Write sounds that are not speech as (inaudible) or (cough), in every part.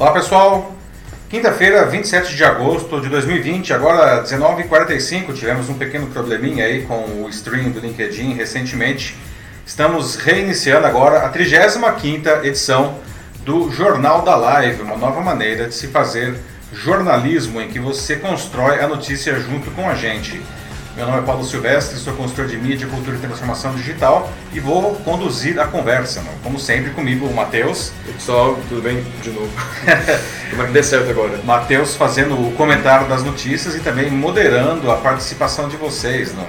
Olá pessoal, quinta-feira, 27 de agosto de 2020, agora 19h45, tivemos um pequeno probleminha aí com o stream do LinkedIn recentemente. Estamos reiniciando agora a 35ª edição do Jornal da Live, uma nova maneira de se fazer jornalismo em que você constrói a notícia junto com a gente. Meu nome é Paulo Silvestre, sou consultor de mídia, cultura e transformação digital e vou conduzir a conversa, como sempre comigo o Matheus. Pessoal, tudo bem de novo? (laughs) Como é que dê certo agora? Matheus fazendo o comentário das notícias e também moderando a participação de vocês. Não?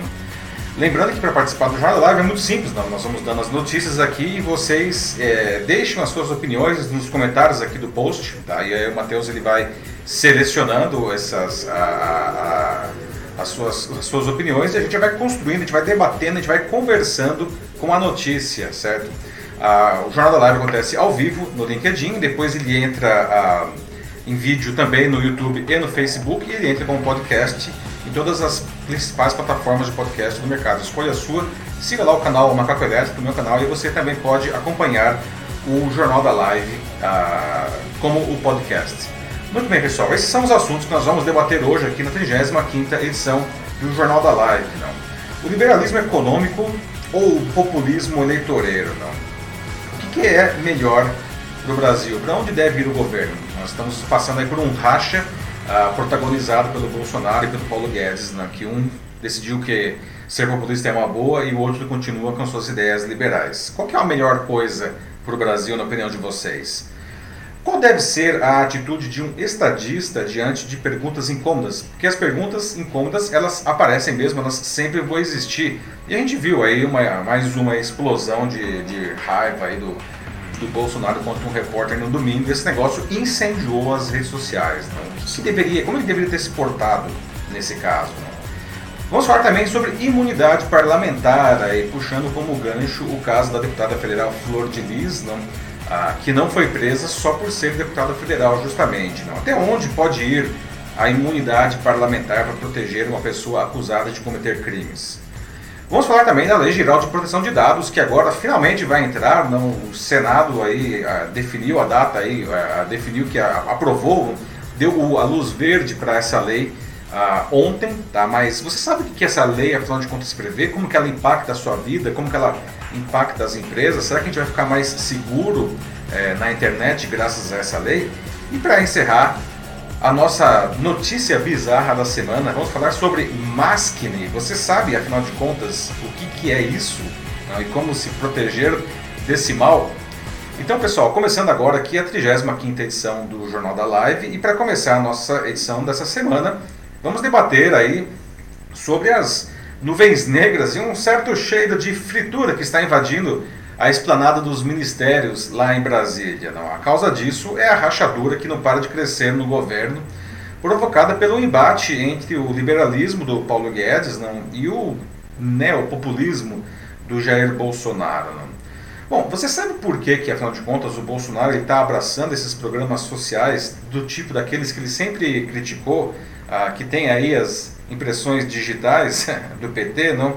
Lembrando que para participar do Jornal Live é muito simples, não? nós vamos dando as notícias aqui e vocês é, deixam as suas opiniões nos comentários aqui do post, tá? e aí o Matheus ele vai selecionando essas... A, a, as suas, as suas opiniões e a gente vai construindo, a gente vai debatendo, a gente vai conversando com a notícia, certo? Ah, o Jornal da Live acontece ao vivo no LinkedIn, depois ele entra ah, em vídeo também no YouTube e no Facebook e ele entra como podcast em todas as principais plataformas de podcast do mercado. Escolha a sua, siga lá o canal Macaco Elétrico, o meu canal, e você também pode acompanhar o Jornal da Live ah, como o podcast. Muito bem, pessoal. Esses são os assuntos que nós vamos debater hoje aqui na 35ª edição do Jornal da Live. Não? O liberalismo econômico ou o populismo eleitoreiro? Não? O que, é melhor para o Brasil? Para onde deve ir o governo? Nós estamos passando aí por um racha ah, protagonizado pelo Bolsonaro e pelo Paulo Guedes, né? que um decidiu que ser populista é uma boa e o outro continua com suas ideias liberais. Qual é a melhor coisa para o Brasil, na opinião de vocês? Qual deve ser a atitude de um estadista diante de perguntas incômodas? Porque as perguntas incômodas, elas aparecem mesmo, elas sempre vão existir. E a gente viu aí uma, mais uma explosão de, de raiva aí do, do Bolsonaro contra um repórter no domingo. Esse negócio incendiou as redes sociais. Né? Que deveria, como ele deveria ter se portado nesse caso? Né? Vamos falar também sobre imunidade parlamentar, aí, puxando como gancho o caso da deputada federal Flor de Lis, não? Ah, que não foi presa só por ser deputada federal, justamente. Não. Até onde pode ir a imunidade parlamentar para proteger uma pessoa acusada de cometer crimes? Vamos falar também da Lei Geral de Proteção de Dados, que agora finalmente vai entrar. Não, o Senado aí ah, definiu a data aí, ah, definiu que aprovou, deu a luz verde para essa lei ah, ontem, tá? Mas você sabe o que essa lei, afinal de contas, prevê? Como que ela impacta a sua vida? Como que ela impacta as empresas? Será que a gente vai ficar mais seguro é, na internet graças a essa lei? E para encerrar, a nossa notícia bizarra da semana, vamos falar sobre Maskne. Você sabe, afinal de contas, o que, que é isso não? e como se proteger desse mal? Então, pessoal, começando agora aqui a 35ª edição do Jornal da Live e para começar a nossa edição dessa semana, vamos debater aí sobre as nuvens negras e um certo cheiro de fritura que está invadindo a esplanada dos ministérios lá em Brasília. Não, a causa disso é a rachadura que não para de crescer no governo, provocada pelo embate entre o liberalismo do Paulo Guedes não, e o neopopulismo do Jair Bolsonaro. Não. Bom, você sabe por que, que afinal de contas, o Bolsonaro está abraçando esses programas sociais do tipo daqueles que ele sempre criticou, ah, que tem aí as impressões digitais (laughs) do PT, não?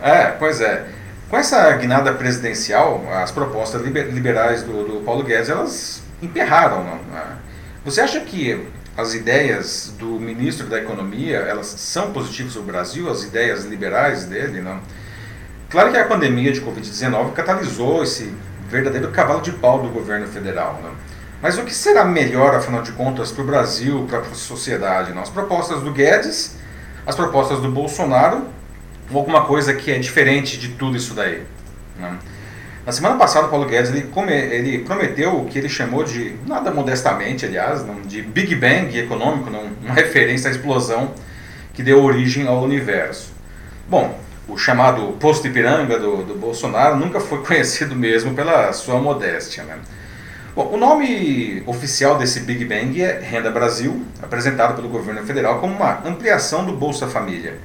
É, pois é. Com essa guinada presidencial, as propostas liberais do, do Paulo Guedes, elas emperraram, não? Ah, você acha que as ideias do ministro da Economia, elas são positivas para o Brasil, as ideias liberais dele, não? Claro que a pandemia de Covid-19 catalisou esse verdadeiro cavalo de pau do governo federal, não? Mas o que será melhor, afinal de contas, para o Brasil, para a sociedade? Não? As propostas do Guedes as propostas do Bolsonaro ou alguma coisa que é diferente de tudo isso daí. Né? Na semana passada, o Paulo Guedes ele, ele prometeu o que ele chamou de, nada modestamente, aliás, de Big Bang econômico, uma (laughs) referência à explosão que deu origem ao universo. Bom, o chamado posto Ipiranga do, do Bolsonaro nunca foi (laughs) conhecido mesmo pela sua modéstia. Né? Bom, o nome oficial desse Big Bang é Renda Brasil, apresentado pelo governo federal como uma ampliação do Bolsa Família.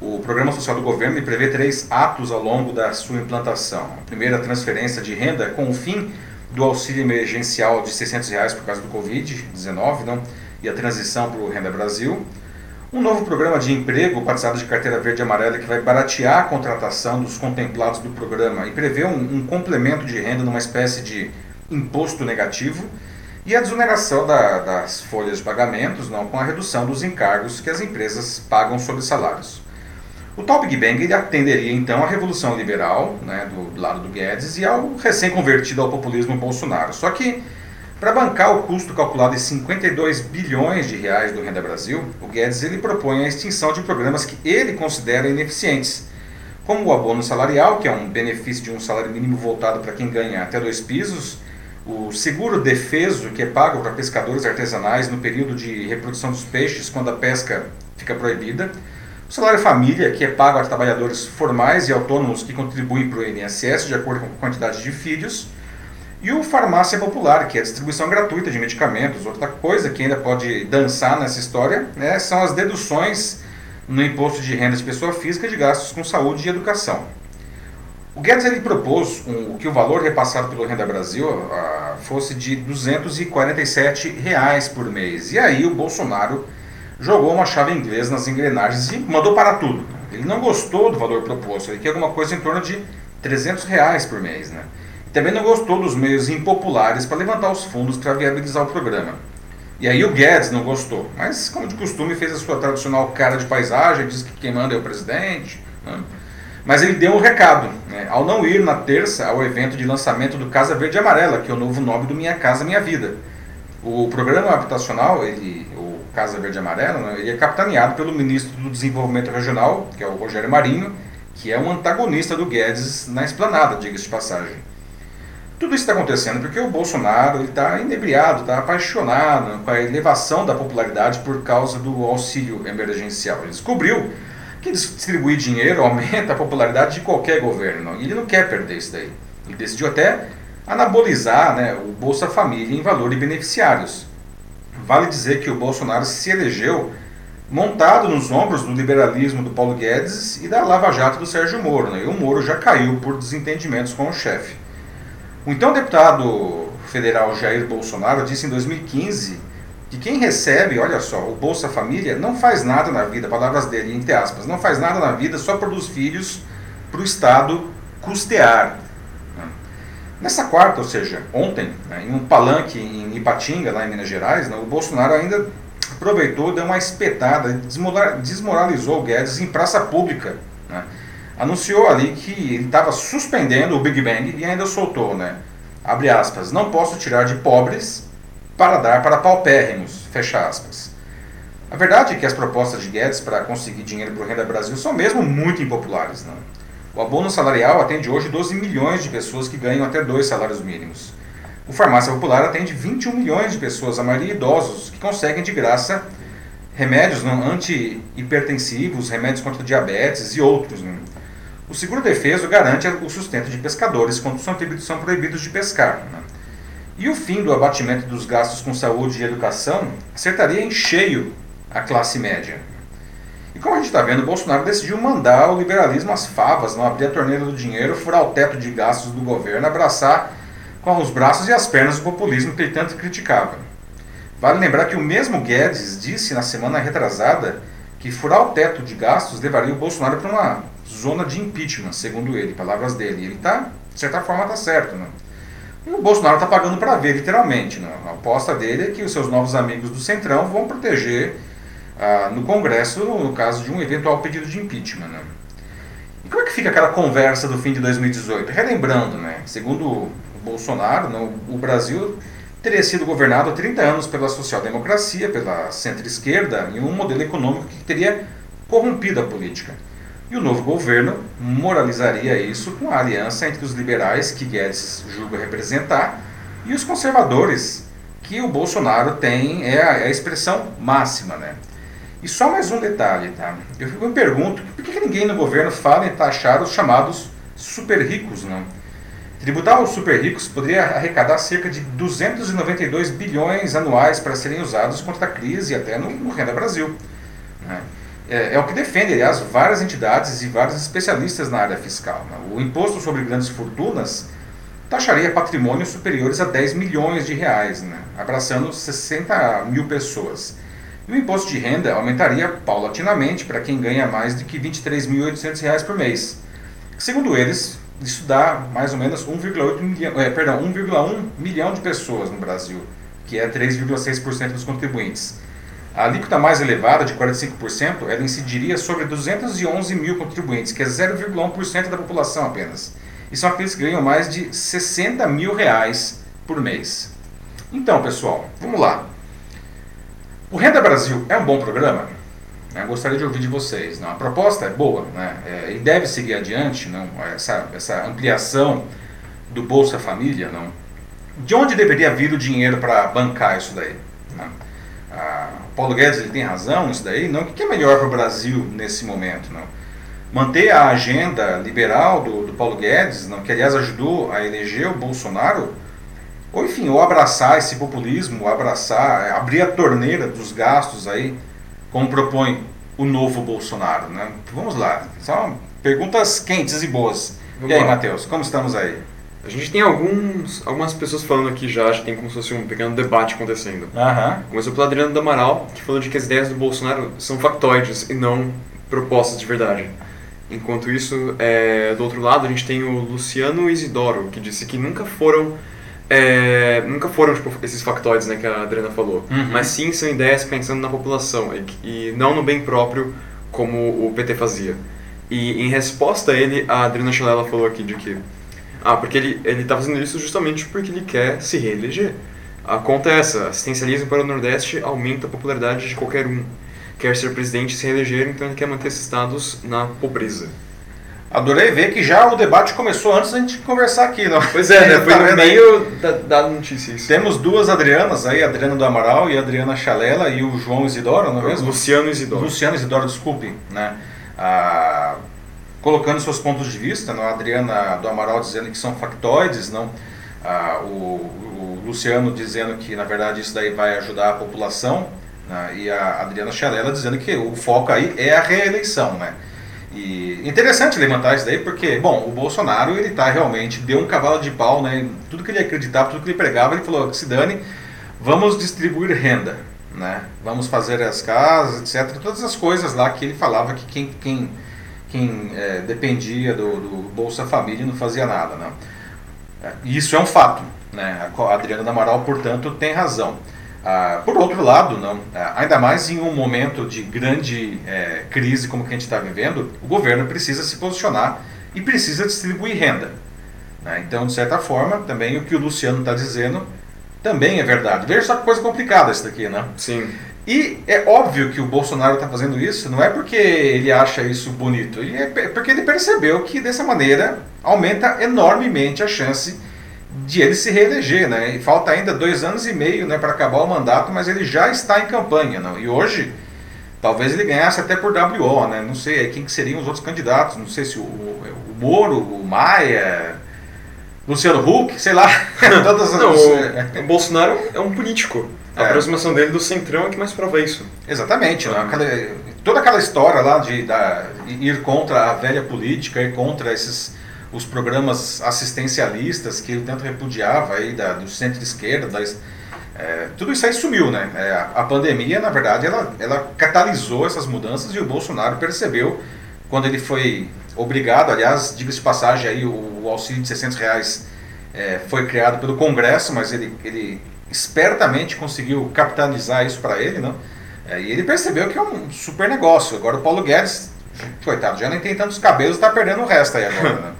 O programa social do governo prevê três atos ao longo da sua implantação. A primeira, a transferência de renda com o fim do auxílio emergencial de 600 reais por causa do Covid-19 e a transição para o Renda Brasil. Um novo programa de emprego batizado de carteira verde e amarela que vai baratear a contratação dos contemplados do programa e prevê um, um complemento de renda numa espécie de imposto negativo. e a desoneração da, das folhas de pagamentos não, com a redução dos encargos que as empresas pagam sobre salários. O tal Big Bang ele atenderia então à revolução liberal né, do lado do Guedes e ao recém-convertido ao populismo Bolsonaro. Só que para bancar o custo calculado em 52 bilhões de reais do Renda Brasil, o Guedes ele propõe a extinção de programas que ele considera ineficientes, como o abono salarial, que é um benefício de um salário mínimo voltado para quem ganha até dois pisos, o seguro defeso, que é pago para pescadores artesanais no período de reprodução dos peixes, quando a pesca fica proibida, o salário família, que é pago a trabalhadores formais e autônomos que contribuem para o INSS de acordo com a quantidade de filhos, e o Farmácia Popular, que é a distribuição gratuita de medicamentos. Outra coisa que ainda pode dançar nessa história né, são as deduções no imposto de renda de pessoa física de gastos com saúde e educação. O Guedes ele propôs um, que o valor repassado pelo Renda Brasil uh, fosse de 247 reais por mês. E aí o Bolsonaro jogou uma chave inglesa nas engrenagens e mandou parar tudo. Ele não gostou do valor proposto, ele quer alguma coisa em torno de 300 reais por mês. Né? Também não gostou dos meios impopulares para levantar os fundos para viabilizar o programa. E aí o Guedes não gostou, mas como de costume fez a sua tradicional cara de paisagem, disse que quem manda é o presidente. Né? Mas ele deu um recado, né? ao não ir na terça ao evento de lançamento do Casa Verde Amarela, que é o novo nome do Minha Casa Minha Vida. O programa habitacional, ele, o Casa Verde Amarela, né? ele é capitaneado pelo ministro do Desenvolvimento Regional, que é o Rogério Marinho, que é um antagonista do Guedes na esplanada, diga-se de passagem. Tudo isso está acontecendo porque o Bolsonaro está inebriado, está apaixonado com a elevação da popularidade por causa do auxílio emergencial. Ele descobriu que distribuir dinheiro aumenta a popularidade de qualquer governo e ele não quer perder isso daí. Ele decidiu até anabolizar né, o Bolsa Família em valor de beneficiários. Vale dizer que o Bolsonaro se elegeu montado nos ombros do liberalismo do Paulo Guedes e da Lava Jato do Sérgio Moro. Né, e o Moro já caiu por desentendimentos com o chefe. O então deputado federal Jair Bolsonaro disse em 2015 que quem recebe, olha só, o Bolsa Família não faz nada na vida, palavras dele, entre aspas, não faz nada na vida só produz filhos para o Estado custear. Nessa quarta, ou seja, ontem, né, em um palanque em Ipatinga, lá em Minas Gerais, né, o Bolsonaro ainda aproveitou, deu uma espetada, desmoralizou o Guedes em praça pública. Né, anunciou ali que ele estava suspendendo o Big Bang e ainda soltou, né? Abre aspas, não posso tirar de pobres para dar para paupérrimos, fecha aspas. A verdade é que as propostas de Guedes para conseguir dinheiro para o Renda Brasil são mesmo muito impopulares. Não? O abono salarial atende hoje 12 milhões de pessoas que ganham até dois salários mínimos. O Farmácia Popular atende 21 milhões de pessoas, a maioria idosos, que conseguem de graça remédios anti-hipertensivos, remédios contra diabetes e outros. Não? O seguro defeso garante o sustento de pescadores quando são, proibidos de pescar. Né? E o fim do abatimento dos gastos com saúde e educação acertaria em cheio a classe média. E como a gente está vendo, Bolsonaro decidiu mandar o liberalismo às favas, não abrir a torneira do dinheiro, furar o teto de gastos do governo, abraçar com os braços e as pernas o populismo que ele tanto criticava. Vale lembrar que o mesmo Guedes disse na semana retrasada que furar o teto de gastos levaria o Bolsonaro para uma zona de impeachment, segundo ele, palavras dele. Ele está, de certa forma, está certo. Né? E o Bolsonaro está pagando para ver, literalmente. Né? A aposta dele é que os seus novos amigos do Centrão vão proteger ah, no Congresso no caso de um eventual pedido de impeachment. Né? E como é que fica aquela conversa do fim de 2018? Relembrando, né? segundo o Bolsonaro, né, o Brasil teria sido governado há 30 anos pela social-democracia, pela centro-esquerda, em um modelo econômico que teria corrompido a política. E o novo governo moralizaria isso com a aliança entre os liberais, que Guedes julga representar, e os conservadores, que o Bolsonaro tem, é a, é a expressão máxima. Né? E só mais um detalhe, tá? Eu me pergunto, por que ninguém no governo fala em taxar os chamados super ricos, não? Tributar os super ricos poderia arrecadar cerca de 292 bilhões anuais para serem usados contra a crise e até no, no Renda Brasil. Né? É, é, o que defende, aliás, várias entidades e vários especialistas na área fiscal. Né? O imposto sobre grandes fortunas taxaria patrimônios superiores a 10 milhões de reais, né? abraçando 60 mil pessoas. E o imposto de renda aumentaria paulatinamente para quem ganha mais de que 23.800 reais por mês. Segundo eles, isso dá mais ou menos 1,8 milhão, é, perdão, 1,1 milhão de pessoas no Brasil que é 3,6% dos contribuintes. A alíquota mais elevada, de 45%, ela incidiria sobre 211 mil contribuintes, que é 0,1% da população apenas. E são aqueles que ganham mais de 60 mil reais por mês. Então, pessoal, vamos lá. O Renda Brasil é um bom programa? Eu gostaria de ouvir de vocês. Não? A proposta é boa né? É, e deve seguir adiante não? Essa, essa ampliação do Bolsa Família. Não? De onde deveria vir o dinheiro para bancar isso daí? Não? Ah, Paulo Guedes ele tem razão nisso daí? Não? O que é melhor para o Brasil nesse momento? Não? Manter a agenda liberal do, do Paulo Guedes, não? que aliás ajudou a eleger o Bolsonaro, ou enfim, ou abraçar esse populismo, abraçar, abrir a torneira dos gastos aí, como propõe o novo Bolsonaro. Né? Vamos lá, são perguntas quentes e boas. Vamos e aí, Matheus, como estamos aí? A gente tem alguns, algumas pessoas falando aqui já, já tem como se fosse um pequeno debate acontecendo. Uhum. Começou pelo Adriano do Amaral, que falou de que as ideias do Bolsonaro são factoides e não propostas de verdade. Enquanto isso, é, do outro lado, a gente tem o Luciano Isidoro, que disse que nunca foram é, nunca foram tipo, esses factoides né, que a Adriana falou, uhum. mas sim são ideias pensando na população e, e, não no bem próprio como o PT fazia. E em resposta a ele, a Adriana Chalela falou aqui de que ah, porque ele ele está fazendo isso justamente porque ele quer se reeleger. A conta é essa: assistencialismo para o Nordeste aumenta a popularidade de qualquer um. Quer ser presidente e se reeleger, então ele quer manter esses estados na pobreza. Adorei ver que já o debate começou antes da gente conversar aqui, não? (laughs) Pois é, né? Foi tá no meio da, da notícia isso. Temos duas Adrianas aí, Adriana do Amaral e Adriana Chalela e o João Isidoro, não é mesmo? Luciano Isidoro. Luciano Isidoro, desculpe, né? Ah, colocando seus pontos de vista, não? a Adriana do Amaral dizendo que são factoides, não? Ah, o, o, Luciano dizendo que na verdade isso daí vai ajudar a população, né? e a Adriana Chalela dizendo que o foco aí é a reeleição, né? E interessante levantar isso daí porque, bom, o Bolsonaro ele tá realmente deu um cavalo de pau, né? Tudo que ele acreditava, tudo que ele pregava, ele falou se dane, vamos distribuir renda, né? Vamos fazer as casas, etc. Todas as coisas lá que ele falava que quem, quem quem é, dependia do, do, Bolsa Família não fazia nada. Né? Isso é um fato. Né? A Adriana Amaral, portanto, tem razão. Ah, por outro lado, não, ah, ainda mais em um momento de grande é, crise como que a gente está vivendo, o governo precisa se posicionar e precisa distribuir renda. Né? Então, de certa forma, também o que o Luciano está dizendo também é verdade. Veja só que coisa complicada isso daqui, né? Sim. E é óbvio que o Bolsonaro está fazendo isso, não é porque ele acha isso bonito, é porque ele percebeu que dessa maneira aumenta enormemente a chance de ele se reeleger, né? E falta ainda dois anos e meio né, para acabar o mandato, mas ele já está em campanha, não? E hoje, talvez ele ganhasse até por WO, né? Não sei quem que seriam os outros candidatos, não sei se o, o, o Moro, o Maia, Luciano Huck, sei lá. (laughs) Todas as... não, o, o Bolsonaro é um político. A é. aproximação dele do Centrão é que mais prova isso. Exatamente. Né? Aquela, toda aquela história lá de da, ir contra a velha política, ir contra esses os programas assistencialistas que ele tanto repudiava aí da, do centro-esquerda, é, tudo isso aí sumiu, né? É, a pandemia, na verdade, ela, ela catalisou essas mudanças e o Bolsonaro percebeu quando ele foi obrigado, aliás, diga-se de passagem aí, o, o, auxílio de 600 reais é, foi criado pelo Congresso, mas ele, ele espertamente conseguiu capitalizar isso para ele, não? É, e ele percebeu que é um super negócio. Agora o Paulo Guedes, coitado, já nem tem tantos cabelos, está perdendo o resto aí agora, né?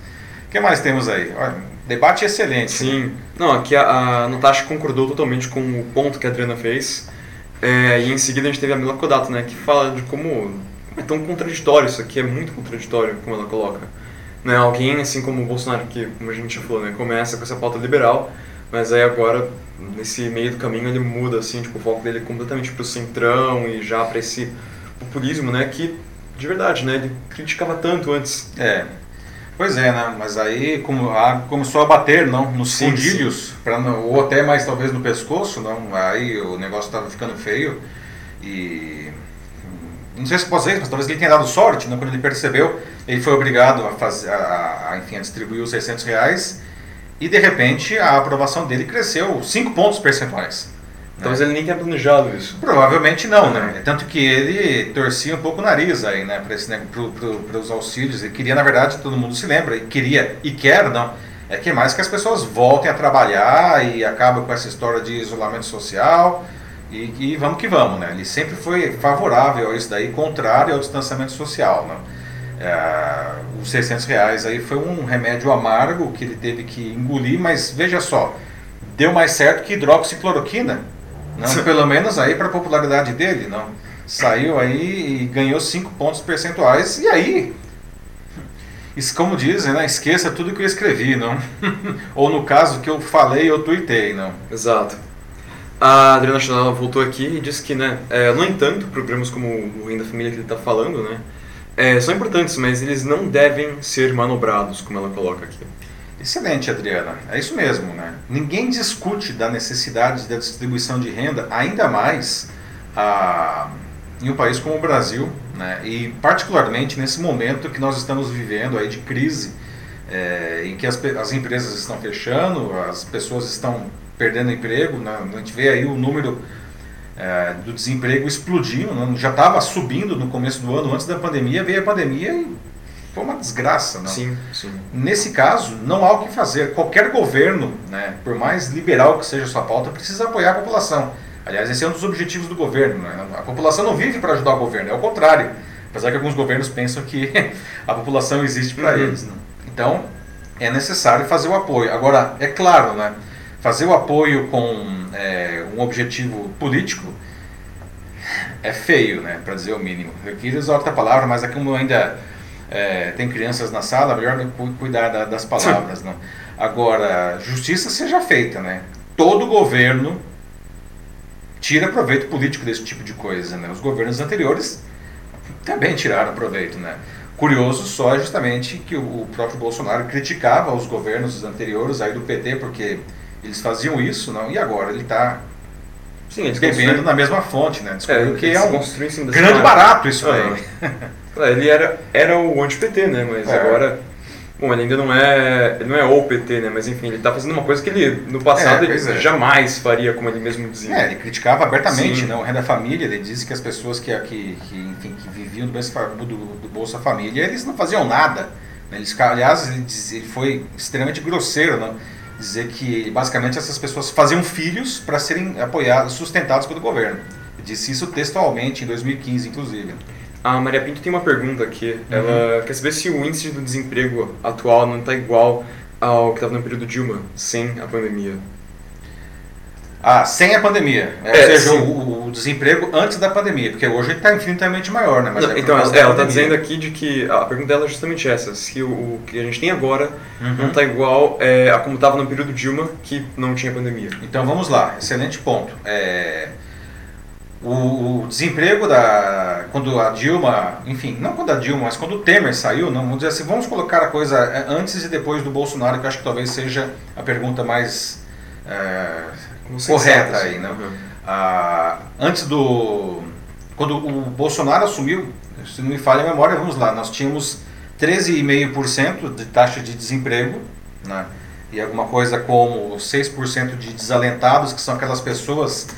O (laughs) que mais temos aí? Olha, debate excelente. Sim. Né? Não, aqui a, a Natasha concordou totalmente com o ponto que a Adriana fez. É, e em seguida a gente teve a Mila Kodato, né, que fala de como é tão contraditório isso aqui, é muito contraditório como ela coloca. Né, alguém assim como o Bolsonaro, que como a gente já falou, né, começa com essa pauta liberal, mas aí agora, nesse meio do caminho, ele muda, assim, tipo, o foco dele é completamente pro centrão e já para esse populismo, né, que, de verdade, né, ele criticava tanto antes. É, Pois é, né? Mas aí como, a, começou a bater, não, nos sim, fundilhos, ou até mais talvez no pescoço, não. Aí o negócio estava ficando feio e não sei se dizer, mas talvez ele tenha dado sorte, não? Quando ele percebeu, ele foi obrigado a fazer, a, a, enfim, a distribuir os 600 reais e de repente a aprovação dele cresceu 5 pontos percentuais. Né? Talvez ele nem tenha planejado isso. Provavelmente não, né? É tanto que ele torcia um pouco o nariz aí, né, para né, pro, pro, os auxílios. Ele queria, na verdade, todo mundo se lembra, e queria e quer, não, é que mais que as pessoas voltem a trabalhar e acabam com essa história de isolamento social e, e vamos que vamos, né? Ele sempre foi favorável a isso daí, contrário ao distanciamento social, né? É, os 600 reais aí foi um remédio amargo que ele teve que engolir, mas veja só, deu mais certo que hidroxicloroquina, não? pelo menos aí para a popularidade dele, não? Saiu aí e ganhou 5 pontos percentuais, e aí, como dizem, né? esqueça tudo que eu escrevi, não? (laughs) Ou no caso que eu falei, eu tuitei, não? Exato. A Adriana Chanel voltou aqui e disse que, né, é, no entanto, programas como o Renda Família que ele está falando, né, é, são importantes, mas eles não devem ser manobrados, como ela coloca aqui. Excelente, Adriana. É isso mesmo, né? Ninguém discute da necessidade da distribuição de renda, ainda mais ah, em um país como o Brasil, né? E particularmente nesse momento que nós estamos vivendo aí de crise, é, em que as, as empresas estão fechando, as pessoas estão perdendo emprego, né? a gente vê aí o número é, do desemprego explodindo, né? já estava subindo no começo do ano, antes da pandemia, veio a pandemia e foi uma desgraça. Não? Sim, sim. Nesse caso, não há o que fazer. Qualquer governo, né, por mais liberal que seja a sua pauta, precisa apoiar a população. Aliás, esse é um dos objetivos do governo. Né? A população não vive para ajudar o governo, é o contrário. Apesar que alguns governos pensam que (laughs) a população existe para uhum. eles. Né? Então, é necessário fazer o apoio. Agora, é claro, né? Fazer o apoio com é, um objetivo político é feio, né, para dizer o mínimo. Eu queria usar outra palavra, mas é como ainda é, tem crianças na sala, melhor cuidar da, das palavras. Né? Agora, justiça seja feita, né? Todo governo tira proveito político desse tipo de coisa, né? Os governos anteriores também tiraram proveito, né? Curioso só é justamente que o próprio Bolsonaro criticava os governos anteriores aí do PT porque eles faziam isso, não? E agora ele está bebendo na mesma fonte, né? Descobriu é, que é um grande barato isso aí. (laughs) É, ele era, era o anti-PT, né? Mas é. agora... Bom, ele ainda não é, ele não é o PT, né? Mas enfim, ele está fazendo uma coisa que ele, no passado, é, ele é. jamais faria, como ele mesmo dizia. É, ele criticava abertamente né, o Renda Família, ele disse que as pessoas que, que, que, enfim, que viviam do, do, do Bolsa Família, eles não faziam nada. Né? Eles, aliás, ele, diz, ele foi extremamente grosseiro, né? Dizer que basicamente essas pessoas faziam filhos para serem apoiados, sustentados pelo governo. Disse isso textualmente em 2015, inclusive. A Maria Pinto tem uma pergunta aqui. Uhum. Ela quer saber se o índice do desemprego atual não está igual ao que estava no período Dilma, sem a pandemia. Ah, sem a pandemia. É, ou seja, o, o, desemprego antes da pandemia, porque hoje está infinitamente maior, né? Não, é então, é, ela está dizendo aqui de que a pergunta dela é justamente essa: se o, o que a gente tem agora uhum. não está igual é, a como estava no período Dilma, que não tinha pandemia. Então vamos lá, excelente ponto. É, o, o, desemprego da. Quando a Dilma, enfim, não quando a Dilma, mas quando o Temer saiu, não, vamos dizer assim, vamos colocar a coisa é, antes e depois do Bolsonaro, que eu acho que talvez seja a pergunta mais. Correta aí, né? Uhum. Ah, antes do. Quando o Bolsonaro assumiu, se não me falha a memória, vamos lá, nós tínhamos 13,5% de taxa de desemprego, né? e alguma coisa como 6% de desalentados, que são aquelas pessoas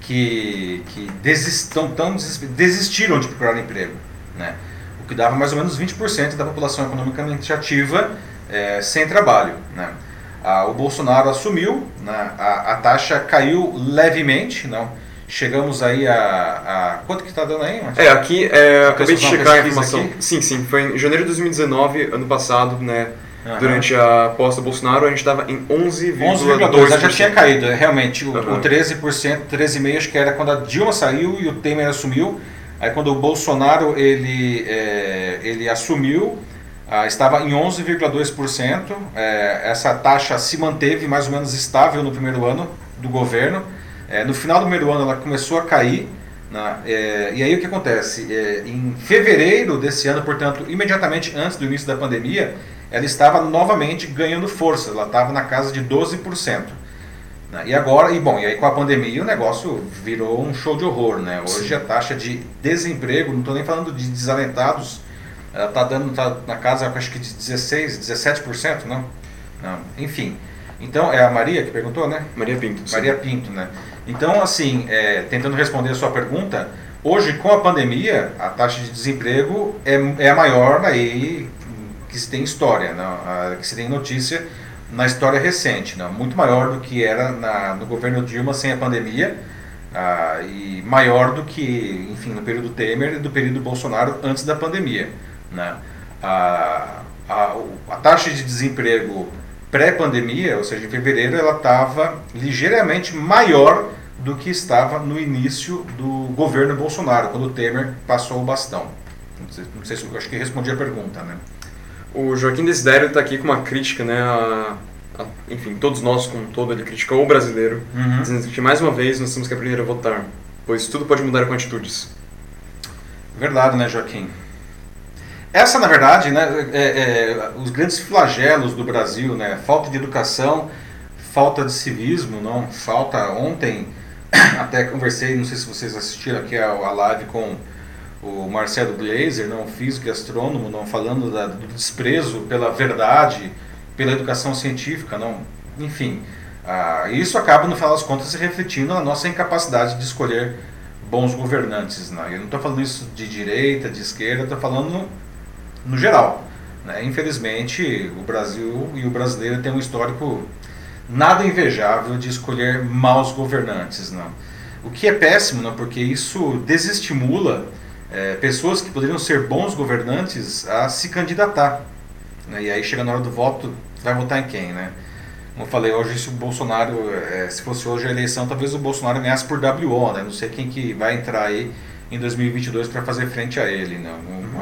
que, que desistam, tão, desistiram de procurar emprego. Né? O que dava mais ou menos 20% da população economicamente ativa é, sem trabalho. Né? Ah, o Bolsonaro assumiu, né, a, a, taxa caiu levemente, não? Chegamos aí a, a quanto que está dando aí? É, aqui, é, acabei de checar a informação. Aqui? Sim, sim, foi em janeiro de 2019, ano passado, né? Uhum. Durante a posta Bolsonaro, a gente estava em 11,2%. 11,2%, já tinha caído, é, realmente. O, uhum. o 13%, 13,5% acho que era quando a Dilma saiu e o Temer assumiu. Aí quando o Bolsonaro ele, é, ele assumiu, ah, estava em 11,2%. É, essa taxa se manteve mais ou menos estável no primeiro ano do governo. É, no final do primeiro ano ela começou a cair. Né? É, e aí o que acontece? É, em fevereiro desse ano, portanto, imediatamente antes do início da pandemia, ela estava novamente ganhando força. Ela estava na casa de 12%. Né? E agora, e bom, e aí com a pandemia o negócio virou um show de horror, né? Hoje Sim. a taxa de desemprego, não estou nem falando de desalentados, ela está dando tá na casa, acho que de 16, 17%, não? não? Enfim. Então, é a Maria que perguntou, né? Maria Pinto. Sim. Maria Pinto, né? Então, assim, é, tentando responder a sua pergunta, hoje com a pandemia, a taxa de desemprego é, é a maior aí que se tem história, né? a, que se tem notícia na história recente, né? muito maior do que era na, no governo Dilma sem a pandemia ah, e maior do que, enfim, no período Temer e do período Bolsonaro antes da pandemia. Né? A, a, a taxa de desemprego pré-pandemia, ou seja, em fevereiro, ela estava ligeiramente maior do que estava no início do governo Bolsonaro, quando o Temer passou o bastão. Não sei, não sei se eu acho que respondi a pergunta, né? O Joaquim Desidério está aqui com uma crítica, né? A, a, enfim, todos nós, como todo, ele criticou o brasileiro, uhum. dizendo que mais uma vez nós temos que aprender a votar, pois tudo pode mudar com atitudes. Verdade, né, Joaquim? Essa, na verdade, né, é, é, os grandes flagelos do Brasil, né, falta de educação, falta de civismo, não, falta ontem (coughs) até conversei, não sei se vocês assistiram aqui a, a live com o Marcelo Glazer, não físico e astrônomo, não falando da, do desprezo pela verdade, pela educação científica, não, enfim, ah, isso acaba no final das contas se refletindo na nossa incapacidade de escolher bons governantes, não. Eu não estou falando isso de direita, de esquerda, estou falando no, geral. Né? Infelizmente, o Brasil e o brasileiro têm um histórico nada invejável de escolher maus governantes, não. O que é péssimo, não, porque isso desestimula é, pessoas que poderiam ser bons governantes a se candidatar. Né? E aí chega na hora do voto, vai votar em quem, né? Como eu falei, hoje se o Bolsonaro, é, se fosse hoje a eleição, talvez o Bolsonaro ganhasse por WO, né? Não sei quem que vai entrar aí em 2022 para fazer frente a ele, né?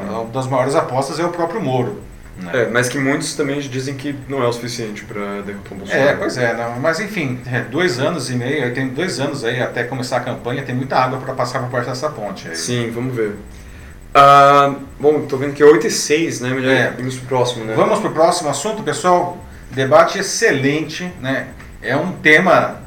Uma das maiores apostas é o próprio Moro. Né? É, mas que muitos também dizem que não é o suficiente para derrotar o Bolsonaro. É, pois é, não, mas enfim, é, dois anos e meio, tem dois anos aí até começar a campanha, tem muita água para passar por parte dessa ponte. Aí. Sim, vamos ver. Uh, bom, estou vendo que é 8 e 6, né? Melhor é. irmos para o próximo, né? Vamos para o próximo assunto, pessoal. Debate excelente, né? É um tema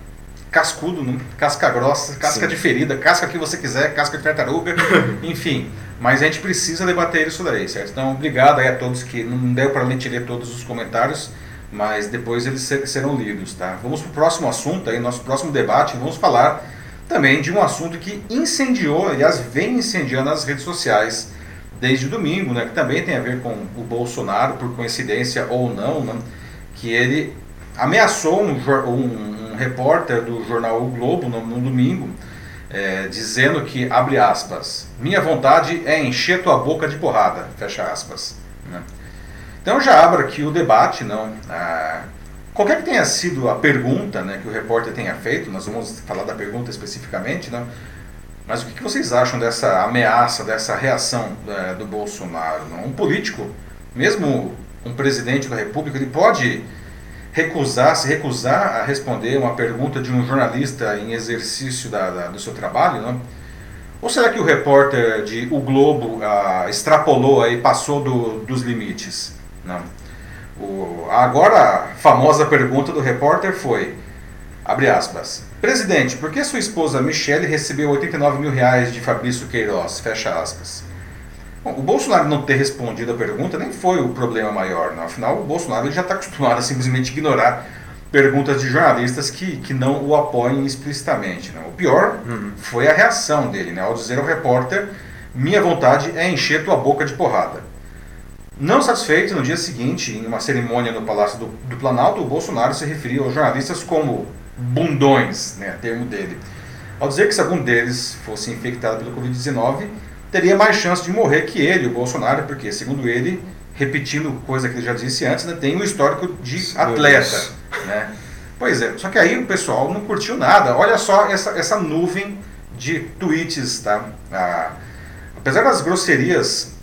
cascudo, né? casca grossa, casca Sim. de ferida, casca que você quiser, casca de tartaruga, (laughs) enfim. Mas a gente precisa debater isso daí, certo? Então, obrigado aí a todos que não deu para a gente ler todos os comentários, mas depois eles serão lidos, tá? Vamos para o próximo assunto aí, nosso próximo debate, vamos falar também de um assunto que incendiou, aliás, vem incendiando as redes sociais desde domingo, né? Que também tem a ver com o Bolsonaro, por coincidência ou não, né? Que ele ameaçou um, um, um repórter do jornal o Globo no, no domingo, é, dizendo que, abre aspas, minha vontade é encher tua boca de porrada, fecha aspas. Né? Então já abro aqui o debate, não? Ah, qualquer que tenha sido a pergunta né, que o repórter tenha feito, nós vamos falar da pergunta especificamente, não? mas o que, vocês acham dessa ameaça, dessa reação é, do Bolsonaro? Não? Um político, mesmo um presidente da República, ele pode recusar, se recusar a responder uma pergunta de um jornalista em exercício da, da, do seu trabalho, não? Ou será que o repórter de O Globo ah, extrapolou e passou do, dos limites? Não. O, agora a famosa pergunta do repórter foi, abre aspas, Presidente, por que sua esposa Michele recebeu 89 mil reais de Fabrício Queiroz? Fecha aspas. Bom, o Bolsonaro não ter respondido a pergunta nem foi o problema maior. Não. Afinal, o Bolsonaro já está acostumado a simplesmente ignorar perguntas de jornalistas que, que não o apoiem explicitamente. Não. O pior uhum. foi a reação dele, né, ao dizer ao repórter: Minha vontade é encher tua boca de porrada. Não satisfeito, no dia seguinte, em uma cerimônia no Palácio do, do Planalto, o Bolsonaro se referiu aos jornalistas como bundões, né, termo dele. Ao dizer que se algum deles fosse infectado pelo Covid-19, teria mais chance de morrer que ele, o Bolsonaro, porque, segundo ele, repetindo coisa que ele já disse antes, né, tem um histórico de atleta. Né? Pois é, só que aí o pessoal não curtiu nada. Olha só essa, essa nuvem de tweets. Tá? Ah, apesar das grosserias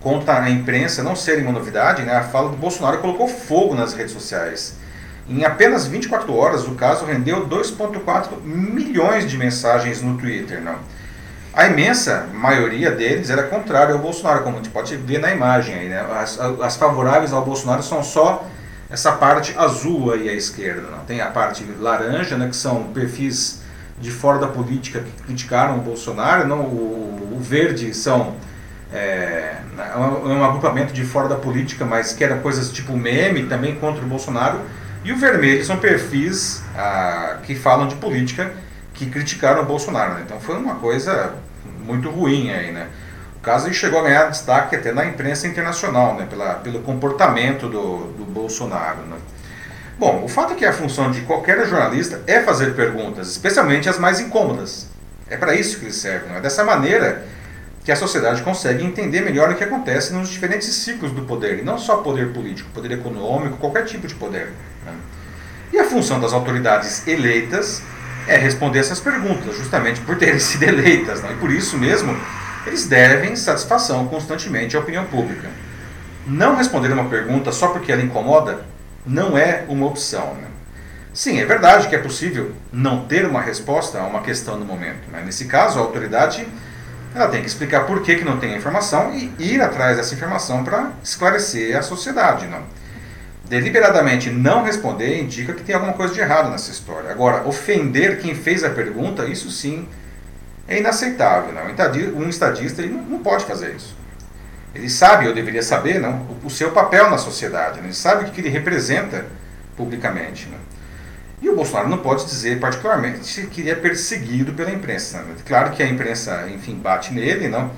contra a imprensa não serem uma novidade, né, a fala do Bolsonaro colocou fogo nas redes sociais. Em apenas 24 horas, o caso rendeu 2,4 milhões de mensagens no Twitter. Não? A imensa maioria deles era contrária ao Bolsonaro, como a gente pode ver na imagem aí, né? As, as favoráveis ao Bolsonaro são só essa parte azul aí à esquerda, não? Tem a parte laranja, né, que são perfis de fora da política que criticaram o Bolsonaro, não? O, o verde são é, é um agrupamento de fora da política, mas que era coisas tipo meme também contra o Bolsonaro. E o vermelho são perfis ah, que falam de política que criticaram o Bolsonaro. Né? Então foi uma coisa muito ruim aí, né? O caso chegou a ganhar destaque até na imprensa internacional, né? Pela, pelo comportamento do, do Bolsonaro, né? Bom, o fato é que a função de qualquer jornalista é fazer perguntas, especialmente as mais incômodas. É para isso que eles servem. É dessa maneira que a sociedade consegue entender melhor o que acontece nos diferentes ciclos do poder, e não só poder político, poder econômico, qualquer tipo de poder. Né? E a função das autoridades eleitas é responder essas perguntas, justamente por terem (laughs) sido eleitas. Né? E por isso mesmo, eles devem satisfação constantemente à opinião pública. Não responder uma pergunta só porque ela incomoda não é uma opção. Né? Sim, é verdade que é possível não ter uma resposta a uma questão no momento. Mas nesse caso, a autoridade ela tem que explicar por que, que não tem a informação e ir atrás dessa informação para esclarecer a sociedade. Não? Deliberadamente não responder indica que tem alguma coisa de errado nessa história. Agora, ofender quem fez a pergunta, isso sim é inaceitável. Não? Um estadista ele não pode fazer isso. Ele sabe, ou deveria saber, não, o seu papel na sociedade. Ele sabe o que ele representa publicamente. Não? E o Bolsonaro não pode dizer particularmente que ele é perseguido pela imprensa. Né? Claro que a imprensa, enfim, bate nele, não,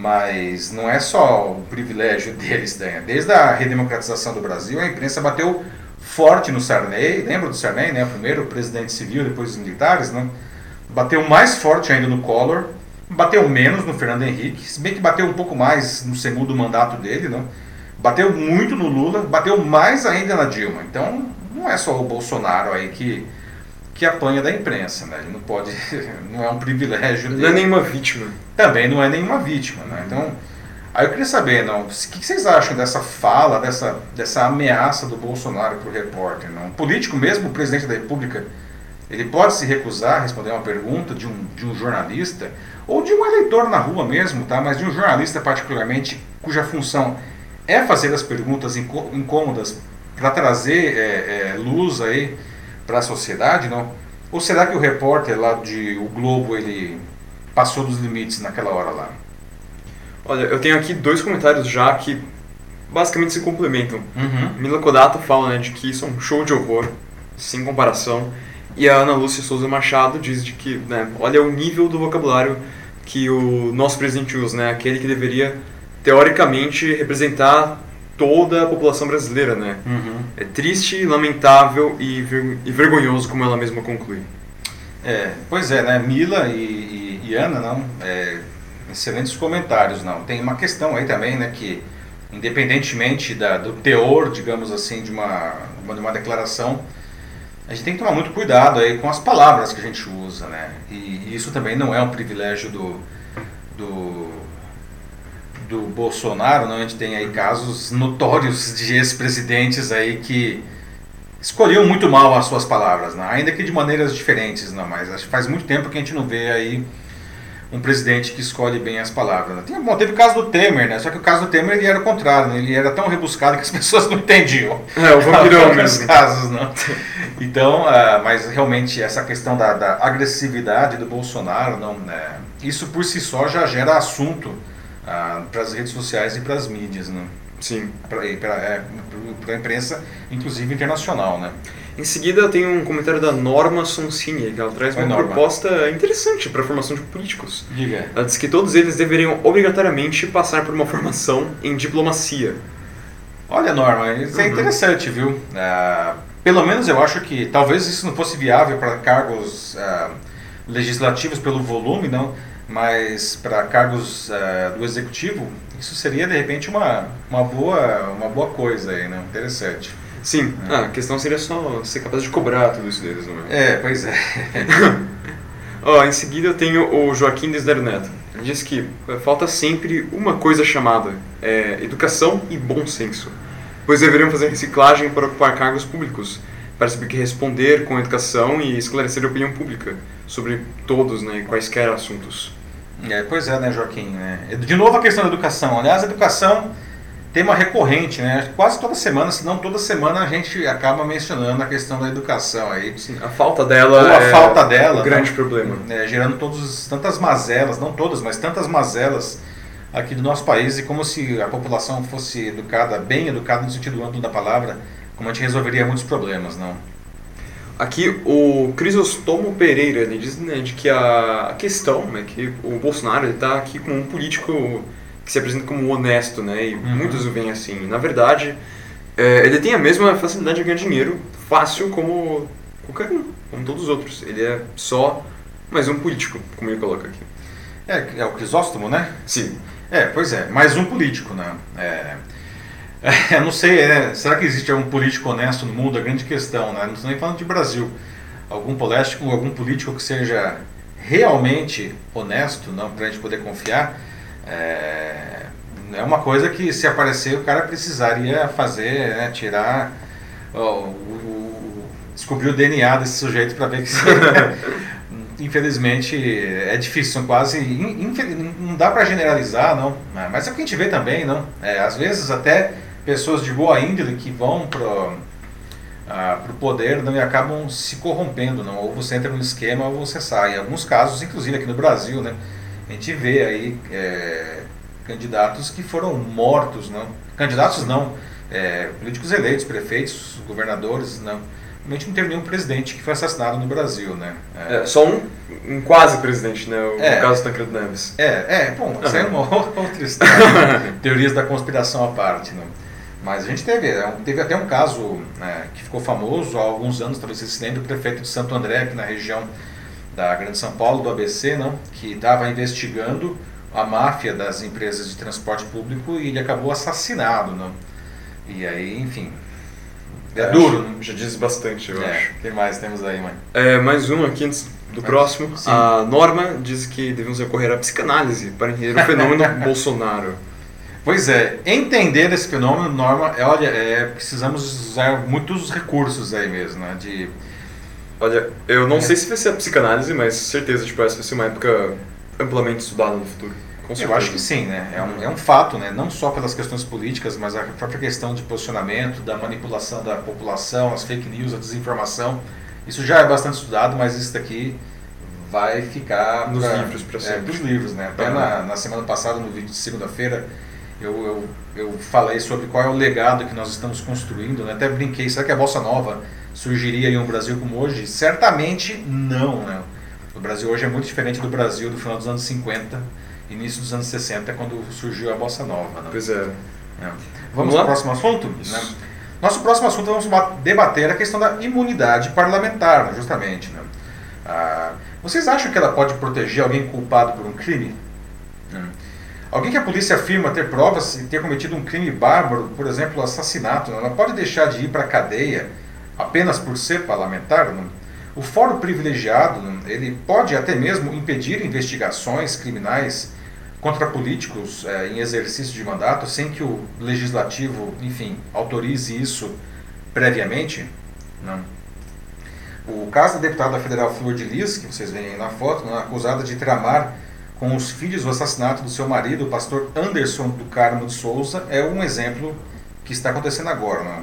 mas não é só o privilégio (laughs) deles. Né? Desde a redemocratização do Brasil, a imprensa bateu forte no Sarney, lembra do Sarney, né? primeiro presidente civil, depois os militares, não? bateu mais forte ainda no Collor, bateu menos no Fernando Henrique, se bem que bateu um pouco mais no segundo mandato dele, não? bateu muito no Lula, bateu mais ainda na Dilma. Então, não é só o Bolsonaro aí que, que apanha da imprensa, né? Ele não pode, (laughs) não é um privilégio dele. Não é nenhuma vítima. Também não é nenhuma vítima, né? Então, aí eu queria saber, não, o que vocês acham dessa fala, dessa, dessa ameaça do Bolsonaro para o repórter? Não? Um político mesmo, o presidente da República, ele pode se recusar a responder uma pergunta de um, de um jornalista, ou de um eleitor na rua mesmo, tá? mas de um jornalista particularmente, cuja função é fazer as perguntas incômodas para trazer é, é, luz aí para a sociedade, não? Ou será que o repórter lá de O Globo ele passou dos limites naquela hora lá? Olha, eu tenho aqui dois comentários já que basicamente se complementam. Uhum. Mila Kodato fala né, de que isso é um show de horror, sem comparação. E a Ana Lúcia Souza Machado diz de que, né, olha o nível do vocabulário que o nosso presidente usa, né, aquele que deveria, teoricamente, representar toda a população brasileira, né? Uhum. É triste, lamentável e, ver, e, vergonhoso, como ela mesma conclui. É, pois é, né? Mila e, e, e Ana, não, é, excelentes comentários, não. Tem uma questão aí também, né, que independentemente da, do teor, digamos assim, de uma, de uma declaração, a gente tem que tomar muito cuidado aí com as palavras que a gente usa, né? E, e isso também não é um privilégio do, do do Bolsonaro, né, a gente tem aí casos notórios de ex-presidentes aí que escolhiam muito mal as suas palavras, né? ainda que de maneiras diferentes, não, mas acho que faz muito tempo que a gente não vê aí um presidente que escolhe bem as palavras. Né? Tem, bom, teve o caso do Temer, né? Só que o caso do Temer ele era o contrário, né? ele era tão rebuscado que as (laughs) pessoas não entendiam. É, o vampirão (laughs) mesmo. casos, não. Então, uh, mas realmente essa questão da, da agressividade do Bolsonaro, não, né? isso por si só já gera assunto para as redes sociais e para as mídias, né? Sim. Para é, a imprensa, inclusive internacional, né? Em seguida, tem um comentário da Norma Sonsini, que ela traz uma Norma. proposta interessante para a formação de políticos. Diga. Ela diz que todos eles deveriam obrigatoriamente passar por uma formação em diplomacia. Olha, Norma, isso é uhum. interessante, viu? Uh, pelo menos eu acho que talvez isso não fosse viável para cargos uh, legislativos pelo volume, não mas para cargos uh, do executivo, isso seria de repente uma, uma, boa, uma boa coisa aí, né? Interessante. Sim, é. ah, a questão seria só ser capaz de cobrar tudo isso deles, não é? É, pois é. (laughs) oh, em seguida eu tenho o Joaquim Desdero Neto. Ele diz que falta sempre uma coisa chamada é, educação e bom senso, pois deveriam fazer reciclagem para ocupar cargos públicos, para saber que responder com educação e esclarecer a opinião pública sobre todos, né, quaisquer assuntos. É, pois é, né, Joaquim? Né? De novo a questão da educação. Aliás, a educação tema recorrente, né? Quase toda semana, se não toda semana, a gente acaba mencionando a questão da educação aí. Sim, a falta dela. Ou a é falta dela. Um grande né? problema. É, gerando todos, tantas mazelas, não todas, mas tantas mazelas aqui do nosso país e como se a população fosse educada, bem educada no sentido amplo da palavra, como a gente resolveria muitos problemas, não? Aqui o Crisostomo Pereira ele diz né, de que a questão é né, que o Bolsonaro está aqui como um político que se apresenta como honesto, né? E uhum. muitos o veem assim. Na verdade, é, ele tem a mesma facilidade de ganhar dinheiro fácil como qualquer um, como todos os outros. Ele é só mais um político, como ele coloca aqui. É, é o Crisóstomo, né? Sim. É, pois é, mais um político, né? É, é, não sei, é, será que existe algum político honesto no mundo? É a grande questão, né? Não estou nem falando de Brasil. Algum político, algum político que seja realmente honesto, não, para a gente poder confiar, é, é uma coisa que se aparecer o cara precisaria fazer, né, tirar, ó, o, descobrir o DNA desse sujeito para ver que (laughs) infelizmente é difícil, são quase não dá para generalizar, não. Mas é o que a gente vê também, não. É, às vezes até pessoas de boa índole que vão para ah, o poder não, e acabam se corrompendo, não. Ou você entra no esquema ou você sai. Em alguns casos, inclusive aqui no Brasil, né, a gente vê aí é, candidatos que foram mortos, não. Candidatos não, é, políticos eleitos, prefeitos, governadores, não. Realmente não teve nenhum presidente que foi assassinado no Brasil, né? É, é só um, um quase presidente, né? O é, caso Tancredo Neves. É, é, bom, isso é (laughs) uma outra história. (laughs) Teorias da conspiração à parte, né? Mas a gente teve, é teve até um caso né, que ficou famoso há alguns anos, talvez vocês se lembrem, o prefeito de Santo André, aqui na região da Grande São Paulo, do ABC, não, que estava investigando a máfia das empresas de transporte público e ele acabou assassinado. Não? E aí, enfim. É, é duro, né? já diz bastante, eu é, acho. O que mais temos aí, mãe? É, mais um aqui antes do próximo. Sim. A Norma diz que devemos recorrer à psicanálise para entender o fenômeno (laughs) Bolsonaro. Pois é, entender esse fenômeno, Norma, é, olha, é, precisamos usar muitos recursos aí mesmo, né? De... Olha, eu não é. sei se vai ser a psicanálise, mas certeza, tipo, essa vai ser uma época amplamente estudada no futuro. Eu acho que sim, né? É um, é um fato, né? Não só pelas questões políticas, mas a própria questão de posicionamento, da manipulação da população, as fake news, a desinformação. Isso já é bastante estudado, mas isso daqui vai ficar nos pra, livros para é, sempre. É, dos livros, né? Até na, na semana passada, no vídeo de segunda-feira, eu, eu, eu falei sobre qual é o legado que nós estamos construindo, né? até brinquei, será que a Bossa Nova surgiria em um Brasil como hoje? Certamente não, né? O Brasil hoje é muito diferente do Brasil do final dos anos 50, início dos anos 60, quando surgiu a Bossa Nova. Né? Pois é. é. Vamos, ao próximo assunto? Né? Nosso próximo assunto vamos debater a questão da imunidade parlamentar, né? justamente. Né? Ah, vocês acham que ela pode proteger alguém culpado por um crime? Hum. Alguém que a polícia afirma ter provas e ter cometido um crime bárbaro, por exemplo, assassinato, ela pode deixar de ir para a cadeia apenas por ser parlamentar? Não? O fórum privilegiado, ele pode até mesmo impedir investigações criminais contra políticos é, em exercício de mandato sem que o legislativo, enfim, autorize isso previamente? Não. O caso da deputada federal Flor de Lis, que vocês veem aí na foto, não, acusada de tramar com os filhos o assassinato do seu marido, o pastor Anderson do Carmo de Souza, é um exemplo que está acontecendo agora. Né?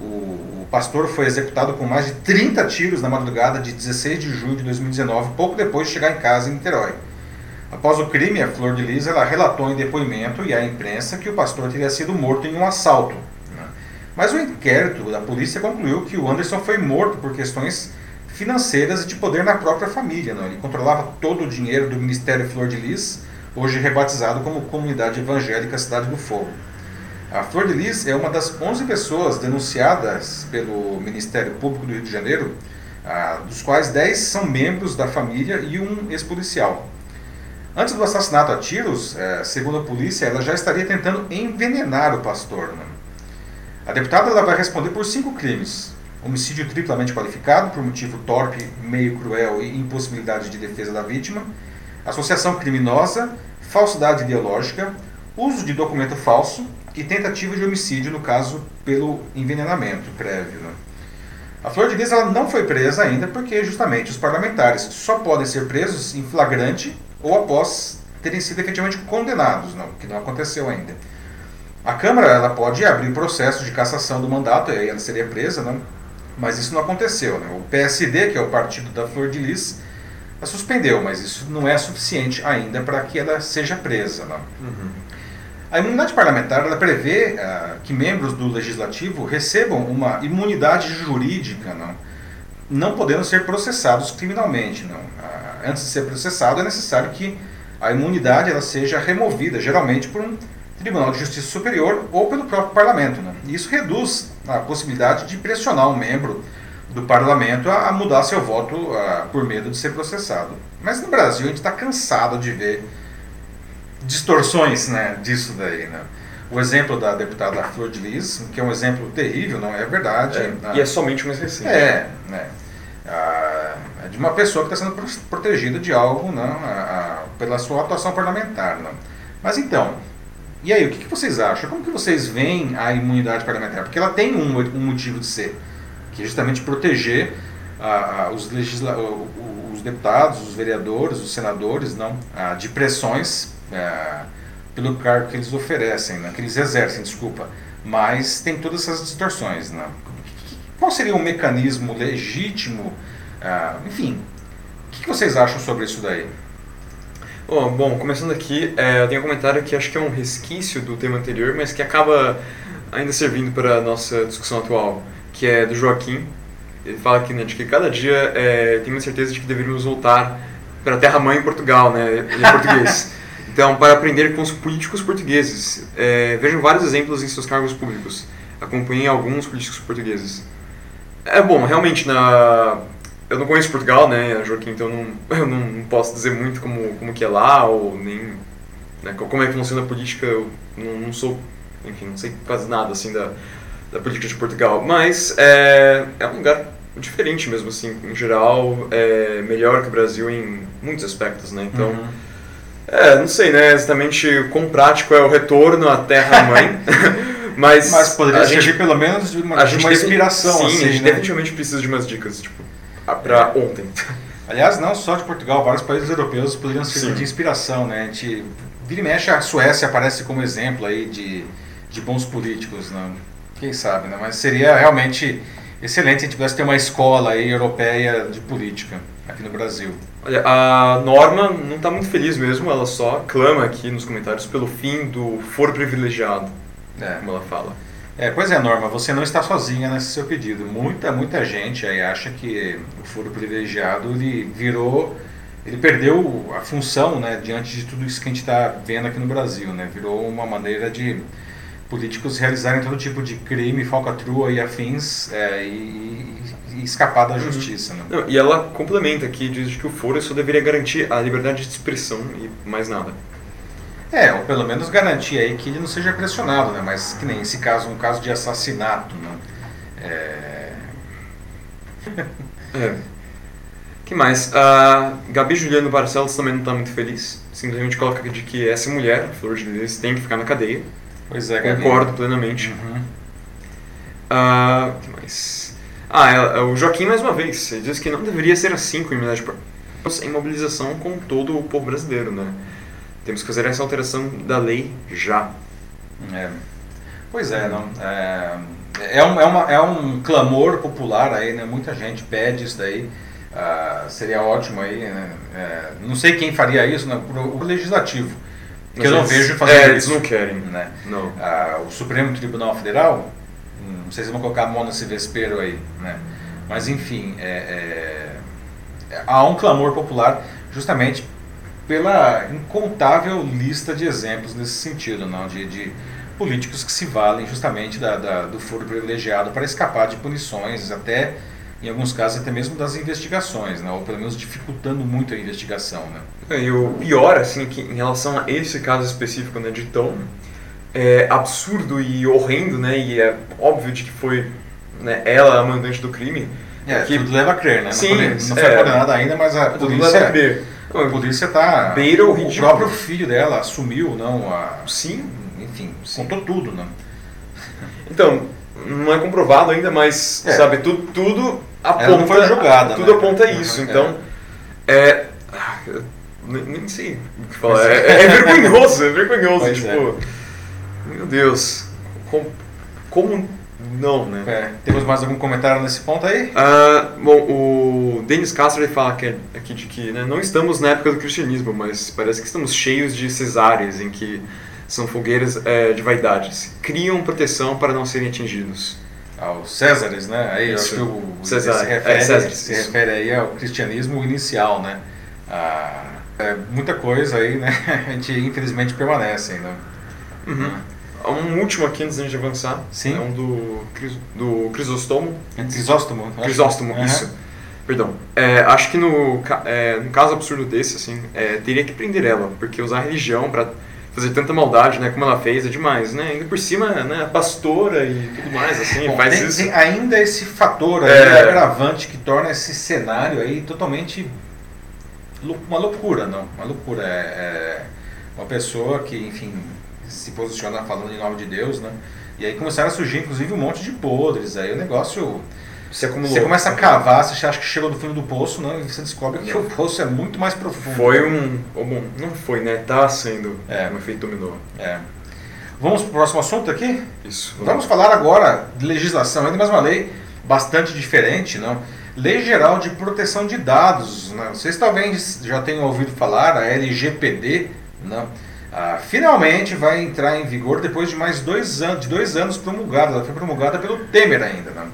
O, o, pastor foi executado com mais de 30 tiros na madrugada de 16 de junho de 2019, pouco depois de chegar em casa em Niterói. Após o crime, a Flor de Lis ela relatou em depoimento e à imprensa que o pastor teria sido morto em um assalto. Né? Mas o inquérito da polícia concluiu que o Anderson foi morto por questões financeiras e de poder na própria família. Não? Ele controlava todo o dinheiro do Ministério Flor de Lis, hoje rebatizado como Comunidade Evangélica Cidade do Fogo. A Flor de Lis é uma das 11 pessoas denunciadas pelo Ministério Público do Rio de Janeiro, ah, dos quais 10 são membros da família e um ex-policial. Antes do assassinato a tiros, eh, segundo a polícia, ela já estaria tentando envenenar o pastor. Né? A deputada ela vai responder por cinco crimes: homicídio triplamente qualificado por motivo torpe, meio cruel e impossibilidade de defesa da vítima, associação criminosa, falsidade ideológica, uso de documento falso e tentativa de homicídio, no caso, pelo envenenamento prévio. A Flor de Lis ela não foi presa ainda porque, justamente, os parlamentares só podem ser presos em flagrante ou após terem sido efetivamente condenados, não, que não aconteceu ainda. A Câmara ela pode abrir processo de cassação do mandato, e aí ela seria presa, não? Mas isso não aconteceu. Né? O PSD, que é o partido da Flor de Lis, a suspendeu, mas isso não é suficiente ainda para que ela seja presa. Né? Uhum. A imunidade parlamentar ela prevê uh, que membros do legislativo recebam uma imunidade jurídica, não, não podendo ser processados criminalmente. Não. Uh, antes de ser processado, é necessário que a imunidade ela seja removida, geralmente por um Tribunal de Justiça Superior ou pelo próprio Parlamento. Né? Isso reduz a possibilidade de pressionar um membro do parlamento a, a mudar seu voto a, por medo de ser processado. Mas no Brasil a gente está cansado de ver distorções né, disso daí. Né? O exemplo da deputada Flor de Lis, que é um exemplo terrível, não é verdade. É, né? E é somente mais recente. É, né? é de uma pessoa que está sendo protegida de algo não, pela sua atuação parlamentar. Não. Mas então, e aí, o que, que, vocês acham? Como que vocês veem a imunidade parlamentar? Porque ela tem um, um motivo de ser, que é justamente proteger os, legisla os deputados, os vereadores, os senadores, não, de pressões é, pelo cargo que eles oferecem, né, que eles exercem, desculpa. Mas tem todas essas distorções. Né? Qual seria um mecanismo legítimo? É, enfim, o que vocês acham sobre isso daí? Oh, bom, começando aqui, é, eu tenho um comentário que acho que é um resquício do tema anterior, mas que acaba ainda servindo para a nossa discussão atual, que é do Joaquim. Ele fala aqui né, de que cada dia é, tem uma certeza de que deveríamos voltar para a terra-mãe em Portugal, né? É português. (laughs) Então, para aprender com os políticos portugueses, é, vejam vários exemplos em seus cargos públicos. Acompanhem alguns políticos portugueses. É bom, realmente, na... eu não conheço Portugal, né, Joaquim, então não, (laughs) eu não, posso dizer muito como, como que é lá, ou nem né, como é que funciona a política, eu não, não, sou, enfim, não sei quase nada, assim, da, da política de Portugal. Mas é, é um lugar diferente mesmo, assim, em geral, é melhor que o Brasil em muitos aspectos, né, então... Uhum é, não sei, né? Exatamente quão prático é o retorno à Terra-mãe. (laughs) mas, mas poderia servir pelo menos de uma, de uma inspiração. Sim, assim, a gente né? definitivamente precisa de umas dicas, tipo, pra ontem. (laughs) Aliás, não só de Portugal, vários países europeus poderiam servir de inspiração, né? A gente, vira e mexe, a Suécia aparece como exemplo aí de, de bons políticos, né? Quem sabe, né? Mas seria realmente excelente se a gente pudesse ter uma escola aí europeia de política aqui no Brasil. Olha, a Norma não está muito feliz mesmo, ela só clama aqui nos comentários pelo fim do foro privilegiado, é. como ela fala. É, pois é, Norma, você não está sozinha nesse seu pedido. Muita, muita gente aí acha que o foro privilegiado ele virou, ele perdeu a função, né, diante de tudo isso que a gente está vendo aqui no Brasil, né? Virou uma maneira de políticos realizarem todo tipo de crime, falcatrua e afins é, e, e, escapar da uhum. justiça. Né? Não, e ela complementa aqui, diz que o foro só deveria garantir a liberdade de expressão e mais nada. É, ou pelo menos garantir aí que ele não seja pressionado, né? Mas que nem esse caso, um caso de assassinato, né? É... é. que mais? A Gabi Juliano Barcelos também não está muito feliz. Simplesmente coloca de que essa mulher, Flor de Lis, tem que ficar na cadeia. Pois é, Concordo plenamente. Uhum. Uh, que mais? Ah, é, é, o Joaquim mais uma vez. Ele diz que não deveria ser assim com imunidade em mobilização com todo o povo brasileiro, né? Temos que fazer essa alteração da lei já. É. Pois é, não. É, é, um, é, uma, é um clamor popular aí, né? Muita gente pede isso daí. Uh, seria ótimo aí, né? É, não sei quem faria isso, né? o legislativo que eu não vejo fazer é, isso. Eles não querem. Né? Não. Ah, o Supremo Tribunal Federal, hum, não sei se vão colocar a mão nesse vespeiro aí, né? mas enfim, é, é, há um clamor popular justamente pela incontável lista de exemplos nesse sentido, não de, de políticos que se valem justamente da, da, do foro privilegiado para escapar de punições, até em alguns casos até mesmo das investigações, né? ou pelo menos dificultando muito a investigação. Né? É, e o pior, assim, que em relação a esse caso específico né, de tão é, absurdo e horrendo, né, e é óbvio de que foi né, ela a mandante do crime. É, que, tudo leva a crer, né? Sim, não, foi, não foi é, condenada ainda, mas a tudo polícia... leva a crer. A polícia tá... Beira o, o próprio filho dela assumiu, não, a... Sim. Enfim, Sim. contou tudo, né? Então, não é comprovado ainda, mas, é. sabe, tudo, tudo aponta... Ela não foi julgada, Tudo né? aponta isso, uhum, então... É... Nem, nem sei o que falar. É, é, vergonhoso, é vergonhoso. Pois tipo, é. meu Deus. Como, como não, né? É, temos mais algum comentário nesse ponto aí? Uh, bom, o Denis Castro ele fala que, aqui de que né, não estamos na época do cristianismo, mas parece que estamos cheios de cesáreas, em que são fogueiras é, de vaidades. Criam proteção para não serem atingidos. Aos Césares, né? Aí Isso. acho que o César, se refere, é, César, se refere aí ao cristianismo inicial, né? Ah, é, muita coisa aí, né? (laughs) A gente infelizmente permanece ainda. Uhum. Um último aqui antes de avançar. Sim. É um do, do Crisóstomo. É Crisóstomo? Crisóstomo, uhum. isso. Perdão. É, acho que no, é, no caso absurdo desse, assim, é, teria que prender ela, porque usar a religião para fazer tanta maldade, né, como ela fez, é demais, né? Ainda por cima, né, pastora e tudo mais, assim, Bom, faz tem, isso. Tem ainda esse fator aí, É. agravante que torna esse cenário aí totalmente uma loucura, não? Uma loucura. É, é uma pessoa que, enfim, se posiciona falando em nome de Deus, né? E aí começaram a surgir, inclusive, um monte de podres. Aí o negócio. Se acumulou. Você começa a cavar, você acha que chegou no fundo do poço, não? E você descobre que o poço é muito mais profundo. Foi um. bom, não foi, né? Tá sendo É. um efeito dominó. É. Vamos para o próximo assunto aqui? Isso. Vamos falar agora de legislação, ainda mais uma lei bastante diferente, não? Lei Geral de Proteção de Dados. Né? Vocês talvez já tenham ouvido falar, a LGPD, não? Ah, finalmente vai entrar em vigor depois de mais dois anos, de dois anos promulgada. Ela foi promulgada pelo Temer ainda. Não?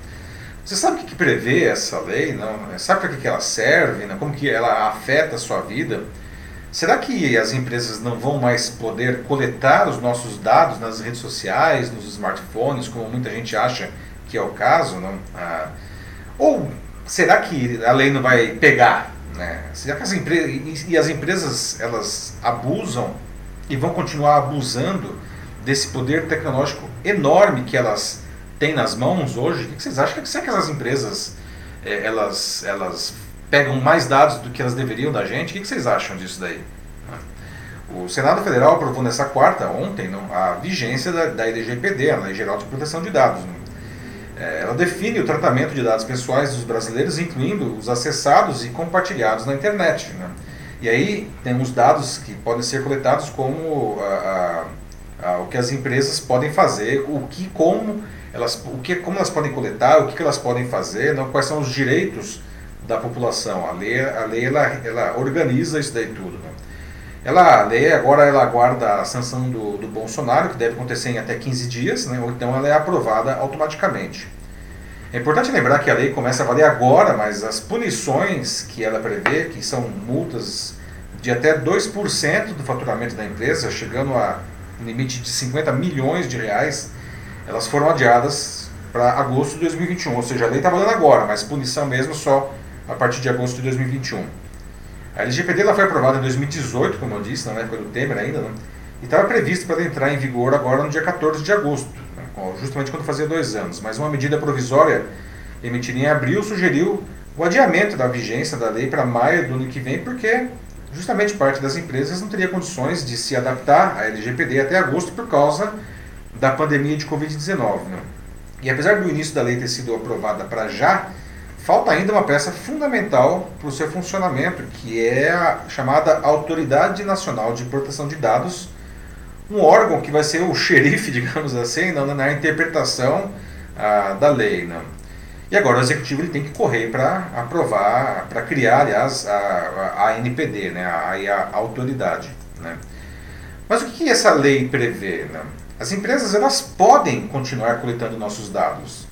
Você sabe o que, prevê essa lei? Não? Sabe para que, que ela serve? Não? Como que ela afeta a sua vida? Será que as empresas não vão mais poder coletar os nossos dados nas redes sociais, nos smartphones, como muita gente acha que é o caso? Não? Ah, ou será que a lei não vai pegar? Né? Será que as empresas e as empresas elas abusam e vão continuar abusando desse poder tecnológico enorme que elas têm nas mãos hoje? O que vocês acham? Será que essas empresas eh, elas elas pegam mais dados do que elas deveriam da gente? O que vocês acham disso daí? O Senado Federal aprovou nessa quarta, ontem, a vigência da, da LGPD, a Lei Geral de Proteção de Dados. não. É, ela define o tratamento de dados pessoais dos brasileiros, incluindo os acessados e compartilhados na internet. né? E aí temos dados que podem ser coletados como a- a- a- o que as empresas podem fazer, o que, como elas, o que, como elas podem coletar, o que, que elas podem fazer, não, quais são os direitos da população. A lei, a lei ela, ela organiza isso daí tudo. né? Ela, a lei agora ela aguarda a sanção do, do Bolsonaro, que deve acontecer em até 15 dias, né, ou então ela é aprovada automaticamente. É importante lembrar que a lei começa a valer agora, mas as punições que ela prevê, que são multas de até 2% do faturamento da empresa, chegando a um limite de 50 milhões de reais, elas foram adiadas para agosto de 2021. Ou seja, a lei está valendo agora, mas punição mesmo só a partir de agosto de 2021. A LGPD ela foi aprovada em 2018, como eu disse, na época do Temer ainda, né? e estava previsto para entrar em vigor agora no dia 14 de agosto? Justamente quando fazia dois anos. Mas uma medida provisória emitida em abril sugeriu o adiamento da vigência da lei para maio do ano que vem, porque justamente parte das empresas não teria condições de se adaptar à LGPD até agosto por causa da pandemia de Covid-19. Né? E apesar do início da lei ter sido aprovada para já, falta ainda uma peça fundamental para o seu funcionamento, que é a chamada Autoridade Nacional de Proteção de Dados, um órgão que vai ser o xerife, (laughs) digamos assim, na, na interpretação ah, da lei. Né? E agora o executivo ele tem que correr para aprovar, para criar, aliás, a, a, a NPD, né? a, a autoridade. Né? Mas o que, essa lei prevê? Né? As empresas elas podem continuar coletando nossos dados,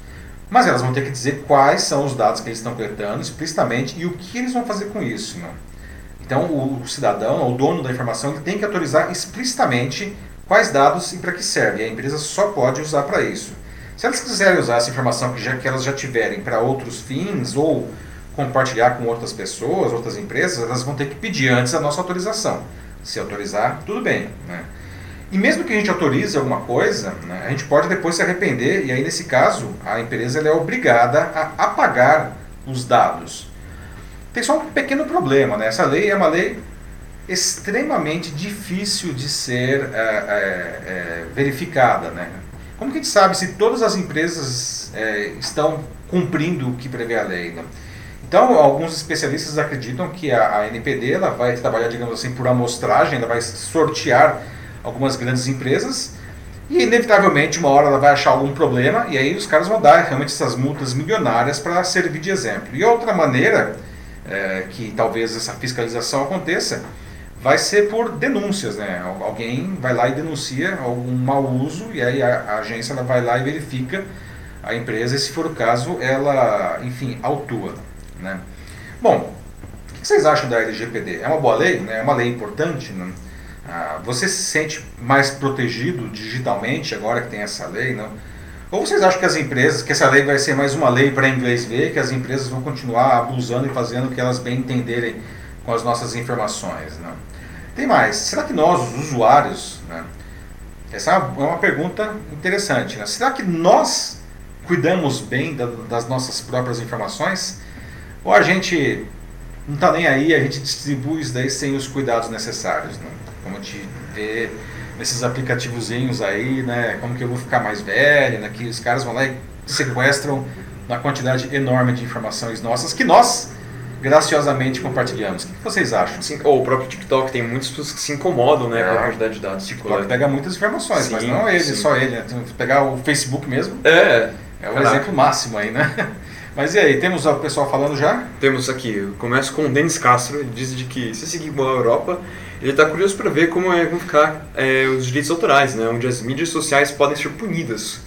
mas elas vão ter que dizer quais são os dados que eles estão coletando explicitamente e o que eles vão fazer com isso. Né? Então o cidadão, o dono da informação, ele tem que autorizar explicitamente quais dados e para que serve. A empresa só pode usar para isso. Se elas quiserem usar essa informação que, já, que elas já tiverem para outros fins ou compartilhar com outras pessoas, outras empresas, elas vão ter que pedir antes a nossa autorização. Se autorizar, tudo bem. Né? E mesmo que a gente autorize alguma coisa, né, a gente pode depois se arrepender, e aí nesse caso a empresa é obrigada a apagar os dados. Tem só um pequeno problema, né? essa lei é uma lei extremamente difícil de ser é, é, verificada. Né? Como que a gente sabe se todas as empresas estão cumprindo o que prevê a lei? Né? Então, alguns especialistas acreditam que a, a NPD ela vai trabalhar, digamos assim, por amostragem, ela vai sortear algumas grandes empresas e, inevitavelmente, uma hora ela vai achar algum problema e aí os caras vão dar realmente essas multas milionárias para servir de exemplo. E outra maneira é, que talvez essa fiscalização aconteça vai ser por denúncias, né? Alguém vai lá e denuncia algum mau uso e aí a, a agência ela vai lá e verifica a empresa e se for o caso ela, enfim, autua, né? Bom, o que vocês acham da LGPD? É uma boa lei? Né? É uma lei importante? Né? Ah, você se sente mais protegido digitalmente agora que tem essa lei, não? Ou vocês acham que as empresas, que essa lei vai ser mais uma lei para inglês ver, que as empresas vão continuar abusando e fazendo o que elas bem entenderem com as nossas informações, não? Tem mais, será que nós, os usuários, né? Essa é uma pergunta interessante, né? Será que nós cuidamos bem da, das nossas próprias informações? Ou a gente não está nem aí, a gente distribui isso daí sem os cuidados necessários, né? Como a gente vê nesses aplicativozinhos aí, né? Como que eu vou ficar mais velho, né? Que os caras vão lá e sequestram uma quantidade enorme de informações nossas que nós graciosamente compartilhamos. O que vocês acham? Sim, ou o próprio TikTok tem muitas pessoas que se incomodam né, É. com a quantidade de dados. O TikTok pega muitas informações, mas Sim, não ele, sim. só ele. Pegar o Facebook mesmo, É, é o Caraca. exemplo máximo aí, né? (laughs) Mas e aí, temos o pessoal falando já? Temos aqui, começo com o Denis Castro, ele diz de que se seguir pela Europa, ele está curioso para ver como é, vão ficar é, os direitos autorais, né, onde as mídias sociais podem ser punidas,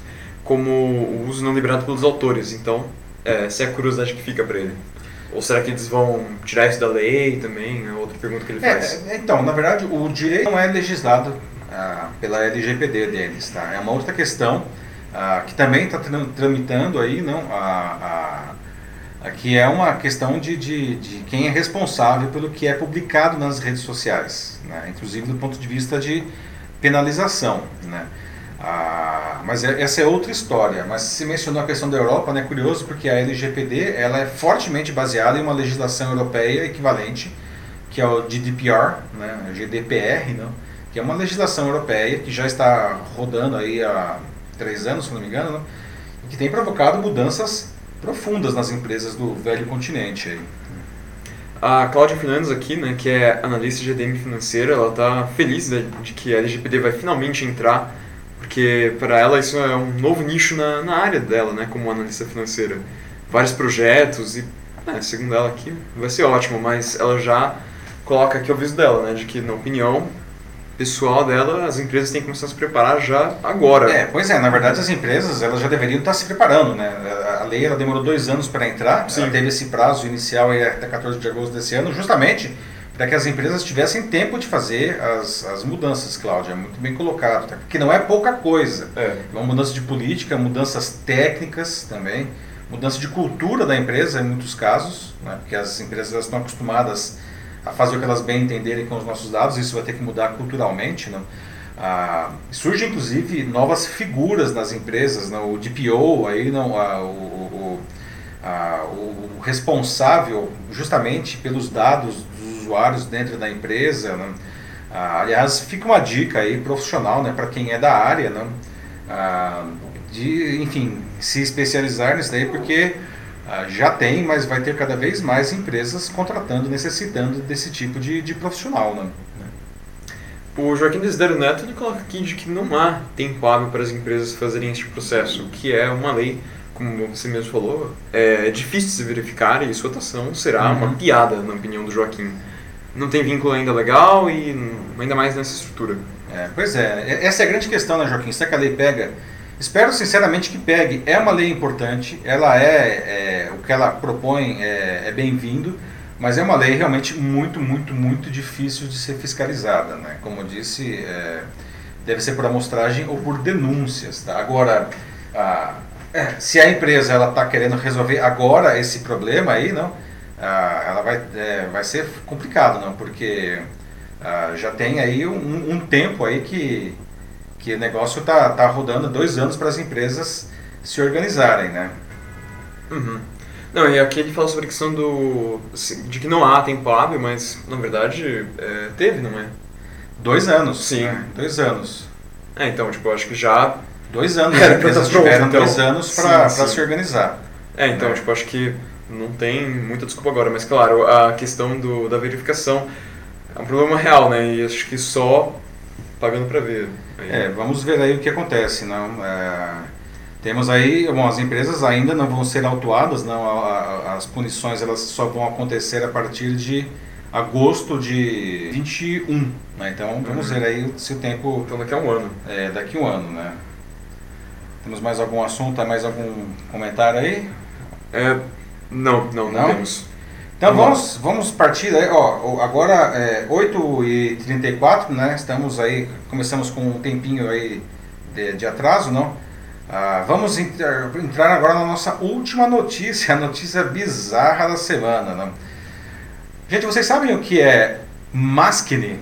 como o uso não liberado pelos autores. Então, é, essa é a curiosidade que fica para ele. Ou será que eles vão tirar isso da lei também? É outra pergunta que ele faz. É, é, então, na verdade, o direito não é legislado ah, pela LGPD deles, tá? É uma outra questão ah, que também está tramitando aí, não? A, a, a- que é uma questão de, de, de quem é responsável pelo que é publicado nas redes sociais, né? inclusive do ponto de vista de penalização, né? Ah, mas é- essa é outra história. Mas se mencionou a questão da Europa, né? Curioso porque a LGPD ela é fortemente baseada em uma legislação europeia equivalente, que é o GDPR, né? GDPR, não? que é uma legislação europeia que já está rodando aí há três anos, se não me engano, não? e que tem provocado mudanças profundas nas empresas do velho continente. Aí. A Cláudia Fernandes aqui, né, que é analista de ADM financeira, ela está feliz né, de que a LGPD vai finalmente entrar, porque para ela isso é um novo nicho na, na área dela, né, como analista financeira. Vários projetos e, né, segundo ela aqui, vai ser ótimo, mas ela já coloca aqui o aviso dela, né, de que na opinião pessoal dela, as empresas têm que começar a se preparar já agora. É, pois é, na verdade as empresas elas já deveriam estar se preparando, né? A- A lei ela demorou dois anos para entrar, Sim. ela teve esse prazo inicial aí até 14 de agosto desse ano, justamente para que as empresas tivessem tempo de fazer as, as mudanças, Cláudia, muito bem colocado, tá? porque não é pouca coisa. É. É uma mudança de política, mudanças técnicas também, mudança de cultura da empresa em muitos casos, né? porque as empresas estão acostumadas a fazer o que elas bem entenderem com os nossos dados, isso vai ter que mudar culturalmente. Né? Ah, surge inclusive novas figuras nas empresas, né? o DPO, aí, não, o, o, o- responsável justamente pelos dados dos usuários dentro da empresa. Né? Ah, aliás, fica uma dica aí profissional né, para quem é da área, né? Ah, de, enfim, se especializar nisso daí, porque ah, já tem, mas vai ter cada vez mais empresas contratando, necessitando desse tipo de, de profissional. Né? O Joaquim Desidero Neto ele coloca aqui de que não há tempo hábil para as empresas fazerem este processo, o que é uma lei, como você mesmo falou, é difícil de se verificar e sua atuação será Uhum. uma piada, na opinião do Joaquim. Não tem vínculo ainda legal e ainda mais nessa estrutura. É, pois é, essa é a grande questão, né, Joaquim? Será que a lei pega? Espero sinceramente que pegue. É uma lei importante, ela é, é, o que ela propõe é, é bem-vindo, mas é uma lei realmente muito, muito, muito difícil de ser fiscalizada, né? Como eu disse, é, deve ser por amostragem ou por denúncias, tá? Agora, a- é, se a empresa ela está querendo resolver agora esse problema aí, não? Ah, ela vai, é, vai ser complicado, não? Porque ah, já tem aí um, um tempo aí que, que o negócio tá, tá rodando dois anos para as empresas se organizarem, né? Uhum. Não, e aqui ele fala sobre a questão do. de que não há tempo hábil, mas na verdade é, teve, não é? Dois anos. Sim. né? Dois anos. É, então, tipo, acho que já. Dois anos. (laughs) As empresas tá tiveram então. dois anos para se organizar. É, então, É. tipo, acho que não tem muita desculpa agora, mas claro, a questão do, da verificação é um problema real, né? E acho que só pagando pra ver. Aí, É, vamos ver aí o que acontece, não? É, temos aí, bom, as empresas ainda não vão ser autuadas, não? A- a- as punições elas só vão acontecer a partir de agosto de 21, né? Então vamos Uhum. ver aí se o tempo Então daqui a um ano. é, daqui a um ano, né? Temos mais algum assunto, mais algum comentário aí? É, não, não, não, Não? temos. Então vamos, vamos partir aí, ó, agora é 8h34, né? Estamos aí, começamos com um tempinho aí de, de atraso, não? Ah, vamos entrar agora na nossa última notícia, (laughs) a notícia bizarra da semana, não? Gente, vocês sabem o que é Maskne?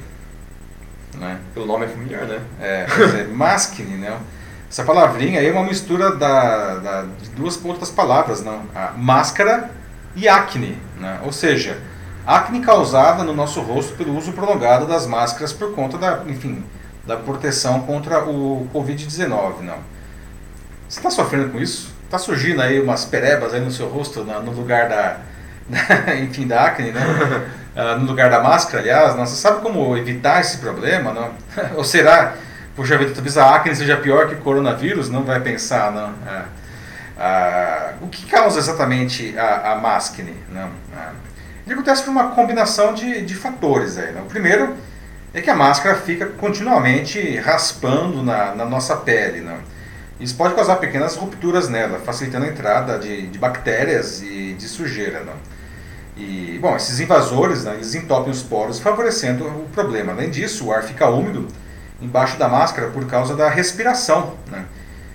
Né? Pelo nome é familiar, né? É, é Maskne, né? (laughs) Essa palavrinha aí é uma mistura da, da, de duas outras palavras, não? A máscara e acne, né? ou seja, acne causada no nosso rosto pelo uso prolongado das máscaras por conta da, enfim, da proteção contra o Covid-19. Não. Você está sofrendo com isso? Está surgindo aí umas perebas aí no seu rosto, no lugar da, (laughs) da enfim, da acne, né? uh, (laughs) no lugar da máscara, aliás, não? Você sabe como evitar esse problema, não? (laughs) Ou será, puxa vida, talvez a acne seja pior que o coronavírus? Não vai pensar, não? É. Ah, o que causa exatamente a, a mascne? Né? Ah, ele acontece por uma combinação de, de fatores. Aí, né? O primeiro é que a máscara fica continuamente raspando na, na nossa pele. Né? Isso pode causar pequenas rupturas nela, facilitando a entrada de, de bactérias e de sujeira. Né? E, bom, esses invasores, né, eles entopem os poros, favorecendo o problema. Além disso, o ar fica úmido embaixo da máscara por causa da respiração. Né?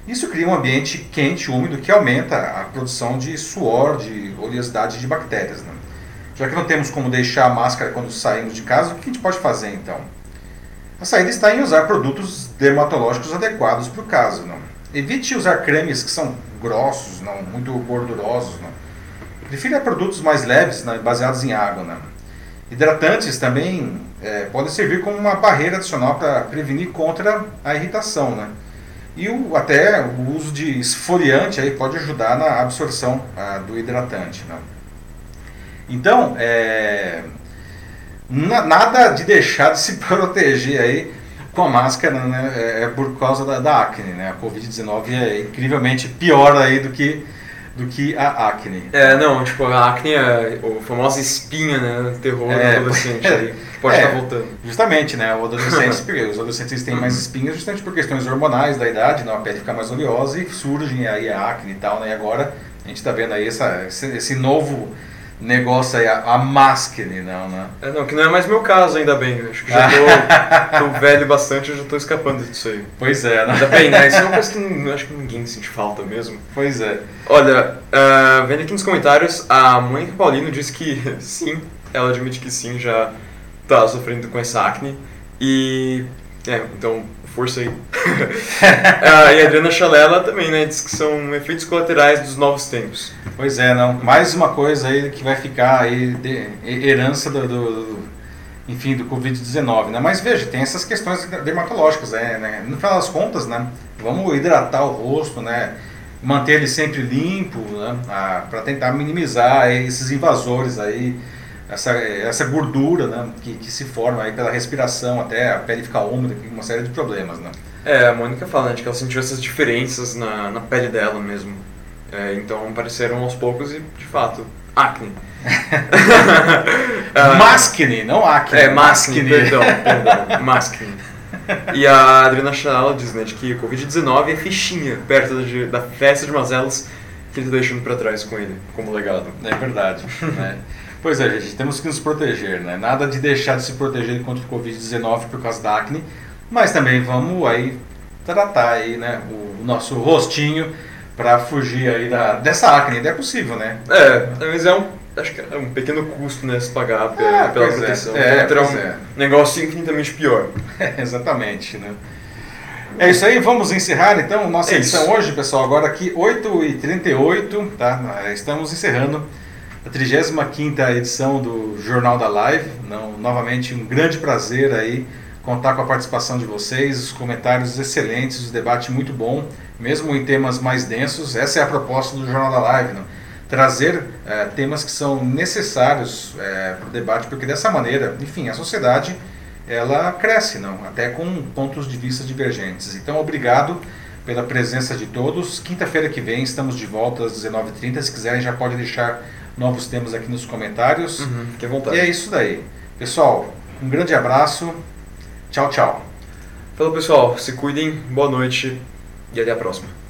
Isso cria um ambiente quente, úmido, que aumenta a produção de suor, de oleosidade de bactérias. Né? Já que não temos como deixar a máscara quando saímos de casa, o que a gente pode fazer então? A saída está em usar produtos dermatológicos adequados para o caso. Não? Evite usar cremes que são grossos, não muito gordurosos. Não? Prefira produtos mais leves, né, baseados em água. Não? Hidratantes também é, podem servir como uma barreira adicional para prevenir contra a irritação. Né? E o, até o uso de esfoliante aí pode ajudar na absorção ah, do hidratante. Né? Então, é, na, nada de deixar de se (laughs) proteger aí com a máscara né, é, é por causa da, da acne. Né? A Covid-19 é incrivelmente pior aí do que do que a acne. É, não, tipo, a acne é a famosa espinha, né, terror é, do adolescente é, aí, pode (laughs) é, estar voltando. Justamente, né, o adolescente, (laughs) porque os adolescentes têm mais espinhas justamente por questões hormonais da idade, né, a pele fica mais oleosa e surgem aí a acne e tal, né, e agora a gente está vendo aí essa, esse, esse novo negócio aí, a, a máscara, não, né? É, não, que não é mais meu caso, ainda bem. Acho que já tô, (laughs) tô velho bastante, eu já tô escapando disso aí. Pois é, né? Ainda bem, né? Isso é uma coisa que não, acho que ninguém sente falta mesmo. Pois é. Olha, uh, vendo aqui nos comentários, a Mônica Paulino disse que (laughs) sim, ela admite que sim, já tá sofrendo com essa acne. E, é, então força aí. (laughs) ah, e a Adriana Chalela também, né? Diz que são efeitos colaterais dos novos tempos. Pois é, não. Mais uma coisa aí que vai ficar aí de herança do, do, do enfim, do Covid-19, né? Mas veja, tem essas questões dermatológicas, né? né? No final das contas, né? Vamos hidratar o rosto, né? Manter ele sempre limpo, né? Ah, para tentar minimizar esses invasores aí essa, essa gordura né, que, que se forma aí pela respiração, até a pele ficar úmida, uma série de problemas. Né? É, a Mônica fala né, que ela sentiu essas diferenças na, na pele dela mesmo. É, então apareceram aos poucos e, de fato, acne. (laughs) uh, mascne, não acne. É, mascne, perdão, perdão, mascne. E a Adriana Chalala diz né, de que Covid-19 é fichinha perto de, da festa de mazelas que ele está deixando para trás com ele, como legado. É verdade. (laughs) né? Pois é, gente, temos que nos proteger, né? Nada de deixar de se proteger contra o Covid-19 por causa da acne, mas também vamos aí tratar aí, né, o nosso rostinho para fugir aí da, dessa acne, é possível, né? É, mas é um, acho que é um pequeno custo, né, se pagar pela, é, pela é. proteção. É, é, terá um é. negócio infinitamente pior. É, (laughs) exatamente, né? É isso aí, vamos encerrar então nossa é edição isso. hoje, pessoal. Agora aqui 8h38, tá? Estamos encerrando a 35 edição do Jornal da Live. Não, novamente, um grande prazer aí contar com a participação de vocês, os comentários excelentes, o debate muito bom, mesmo em temas mais densos. Essa é a proposta do Jornal da Live, não? trazer é, temas que são necessários é, para o debate, porque dessa maneira, enfim, a sociedade ela cresce, não? até com pontos de vista divergentes. Então, obrigado pela presença de todos. Quinta-feira que vem estamos de volta às 19h30. Se quiserem, já pode deixar novos temas aqui nos comentários. Uhum, que vontade. E é isso daí. Pessoal, um grande abraço. Tchau, tchau. Falou, pessoal. Se cuidem. Boa noite e até a próxima.